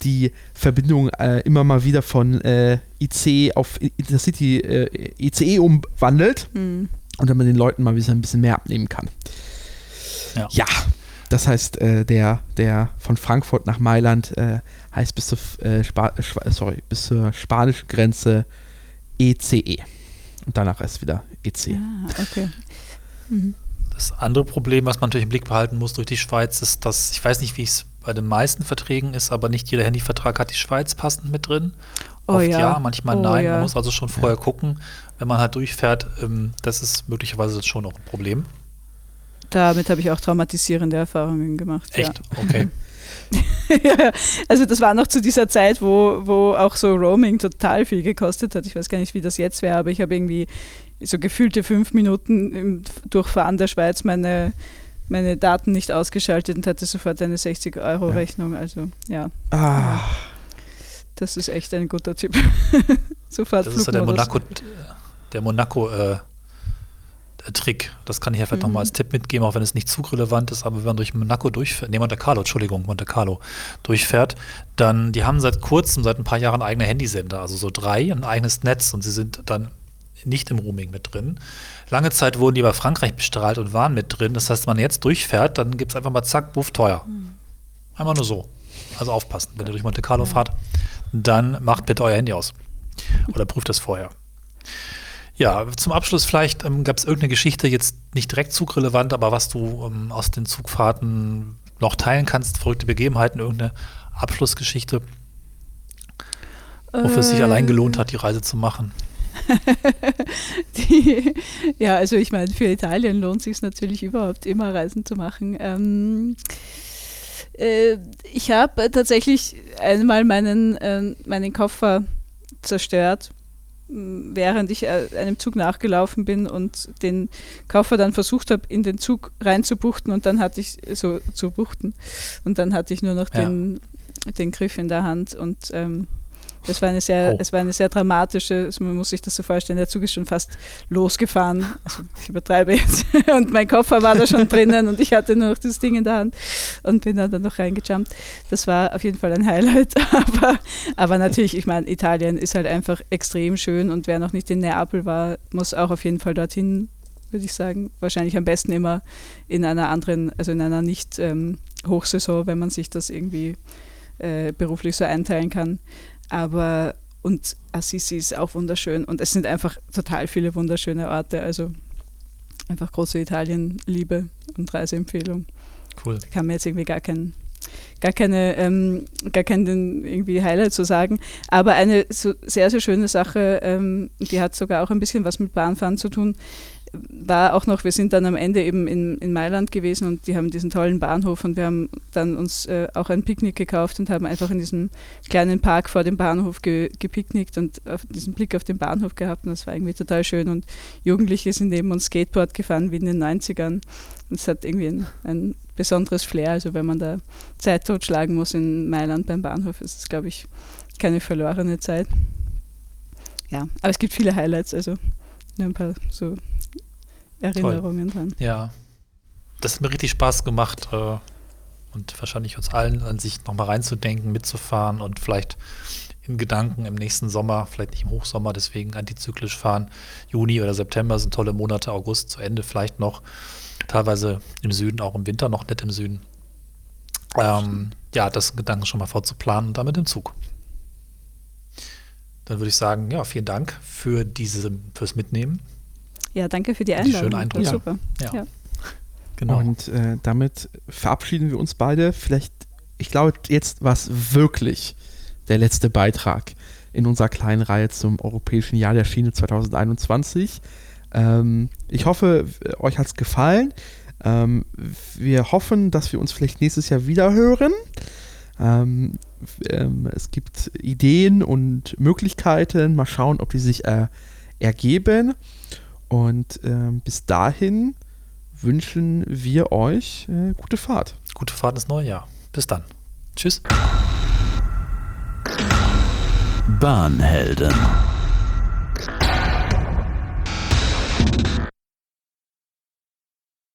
die Verbindung äh, immer mal wieder von äh, IC auf Intercity äh, ICE umwandelt Mhm. und dann man den Leuten mal wieder ein bisschen mehr abnehmen kann. Ja. das heißt, äh, der, der von Frankfurt nach Mailand äh, heißt bis zur, äh, sorry, bis zur spanischen Grenze ECE. Und danach ist wieder E EC. Ah, okay. Mhm. Das andere Problem, was man natürlich im Blick behalten muss durch die Schweiz, ist, dass ich weiß nicht, wie es bei den meisten Verträgen ist, aber nicht jeder Handyvertrag hat die Schweiz passend mit drin. Oh Oft ja. ja. manchmal Oh nein. ja. Man muss also schon vorher gucken, wenn man halt durchfährt. Ähm, das ist möglicherweise schon noch ein Problem. Damit habe ich auch traumatisierende Erfahrungen gemacht. Echt? Okay. Ja. also das war noch zu dieser Zeit, wo, wo auch so Roaming total viel gekostet hat. Ich weiß gar nicht, wie das jetzt wäre, aber ich habe irgendwie so gefühlte fünf Minuten im Durchfahren der Schweiz meine, meine Daten nicht ausgeschaltet und hatte sofort eine 60-Euro-Rechnung. Also ja, Ah, das ist echt ein guter Tipp. sofort Das ist ja der. Monaco, der Monaco äh, der Trick. Das kann ich ja vielleicht Mhm. nochmal als Tipp mitgeben, auch wenn es nicht zugrelevant ist, aber wenn man durch Monaco durchfährt, nee, Monte Carlo, Entschuldigung, Monte Carlo durchfährt, dann, die haben seit kurzem, seit ein paar Jahren eigene Handysender, also so drei, ein eigenes Netz und sie sind dann nicht im Roaming mit drin. Lange Zeit wurden die über Frankreich bestrahlt und waren mit drin. Das heißt, wenn man jetzt durchfährt, dann gibt es einfach mal zack, buff, teuer. Einmal nur so. Also aufpassen, wenn ihr durch Monte Carlo fahrt, dann macht bitte euer Handy aus. Oder prüft das vorher. Ja, zum Abschluss vielleicht ähm, gab es irgendeine Geschichte, jetzt nicht direkt zugrelevant, aber was du ähm, aus den Zugfahrten noch teilen kannst, verrückte Begebenheiten, irgendeine Abschlussgeschichte, wofür es sich Äh, allein gelohnt hat, die Reise zu machen. Die, ja, also ich meine, für Italien lohnt sich natürlich überhaupt immer Reisen zu machen. Ähm, äh, ich habe tatsächlich einmal meinen, äh, meinen Koffer zerstört, m, während ich äh, einem Zug nachgelaufen bin und den Koffer dann versucht habe, in den Zug reinzubuchten und dann hatte ich so zu buchten und dann hatte ich nur noch Ja. den, den Griff in der Hand und ähm, das war eine sehr, Oh. es war eine sehr dramatische, also man muss sich das so vorstellen, der Zug ist schon fast losgefahren. Also ich übertreibe jetzt. Und mein Koffer war da schon drinnen und ich hatte nur noch das Ding in der Hand und bin dann, dann noch reingejumpt. Das war auf jeden Fall ein Highlight. Aber, aber natürlich, ich meine, Italien ist halt einfach extrem schön und wer noch nicht in Neapel war, muss auch auf jeden Fall dorthin, würde ich sagen. Wahrscheinlich am besten immer in einer anderen, also in einer nicht ähm, Hochsaison, wenn man sich das irgendwie äh, beruflich so einteilen kann. Aber und Assisi ist auch wunderschön und es sind einfach total viele wunderschöne Orte. Also einfach große Italien-Liebe und Reiseempfehlung. Cool. Da kann man jetzt irgendwie gar kein, gar keine, ähm, gar keinen irgendwie Highlight zu sagen. Aber eine so sehr, sehr schöne Sache, ähm, die hat sogar auch ein bisschen was mit Bahnfahren zu tun. War auch noch, wir sind dann am Ende eben in, in Mailand gewesen und die haben diesen tollen Bahnhof und wir haben dann uns äh, auch ein Picknick gekauft und haben einfach in diesem kleinen Park vor dem Bahnhof ge, gepicknickt und diesen Blick auf den Bahnhof gehabt und das war irgendwie total schön und Jugendliche sind neben uns Skateboard gefahren wie in den 90ern und es hat irgendwie ein, ein besonderes Flair, also wenn man da Zeit totschlagen muss in Mailand beim Bahnhof, ist es glaube ich keine verlorene Zeit. Ja, aber es gibt viele Highlights, also ein paar so Erinnerungen Toll. dran. Ja, das hat mir richtig Spaß gemacht äh, und wahrscheinlich uns allen an sich nochmal reinzudenken, mitzufahren und vielleicht in Gedanken im nächsten Sommer, vielleicht nicht im Hochsommer, deswegen antizyklisch fahren. Juni oder September sind tolle Monate, August zu Ende vielleicht noch. Teilweise im Süden, auch im Winter noch nicht im Süden. Ähm, ja, das Gedanken schon mal vorzuplanen und damit im Zug. Dann würde ich sagen, ja, vielen Dank für diese, fürs Mitnehmen. Ja, danke für die Einladung. Die schönen Eindrücke. Ja. Super. Ja. ja. Genau. Und äh, damit verabschieden wir uns beide. Vielleicht, ich glaube, jetzt war es wirklich der letzte Beitrag in unserer kleinen Reihe zum Europäischen Jahr der Schiene 2021. Ähm, ich hoffe, euch hat es gefallen. Ähm, wir hoffen, dass wir uns vielleicht nächstes Jahr wieder hören. Ähm, ähm, es gibt Ideen und Möglichkeiten. Mal schauen, ob die sich äh, ergeben. Und ähm, bis dahin wünschen wir euch äh, gute Fahrt. Gute Fahrt ins neue Jahr. Bis dann. Tschüss. Bahnhelden.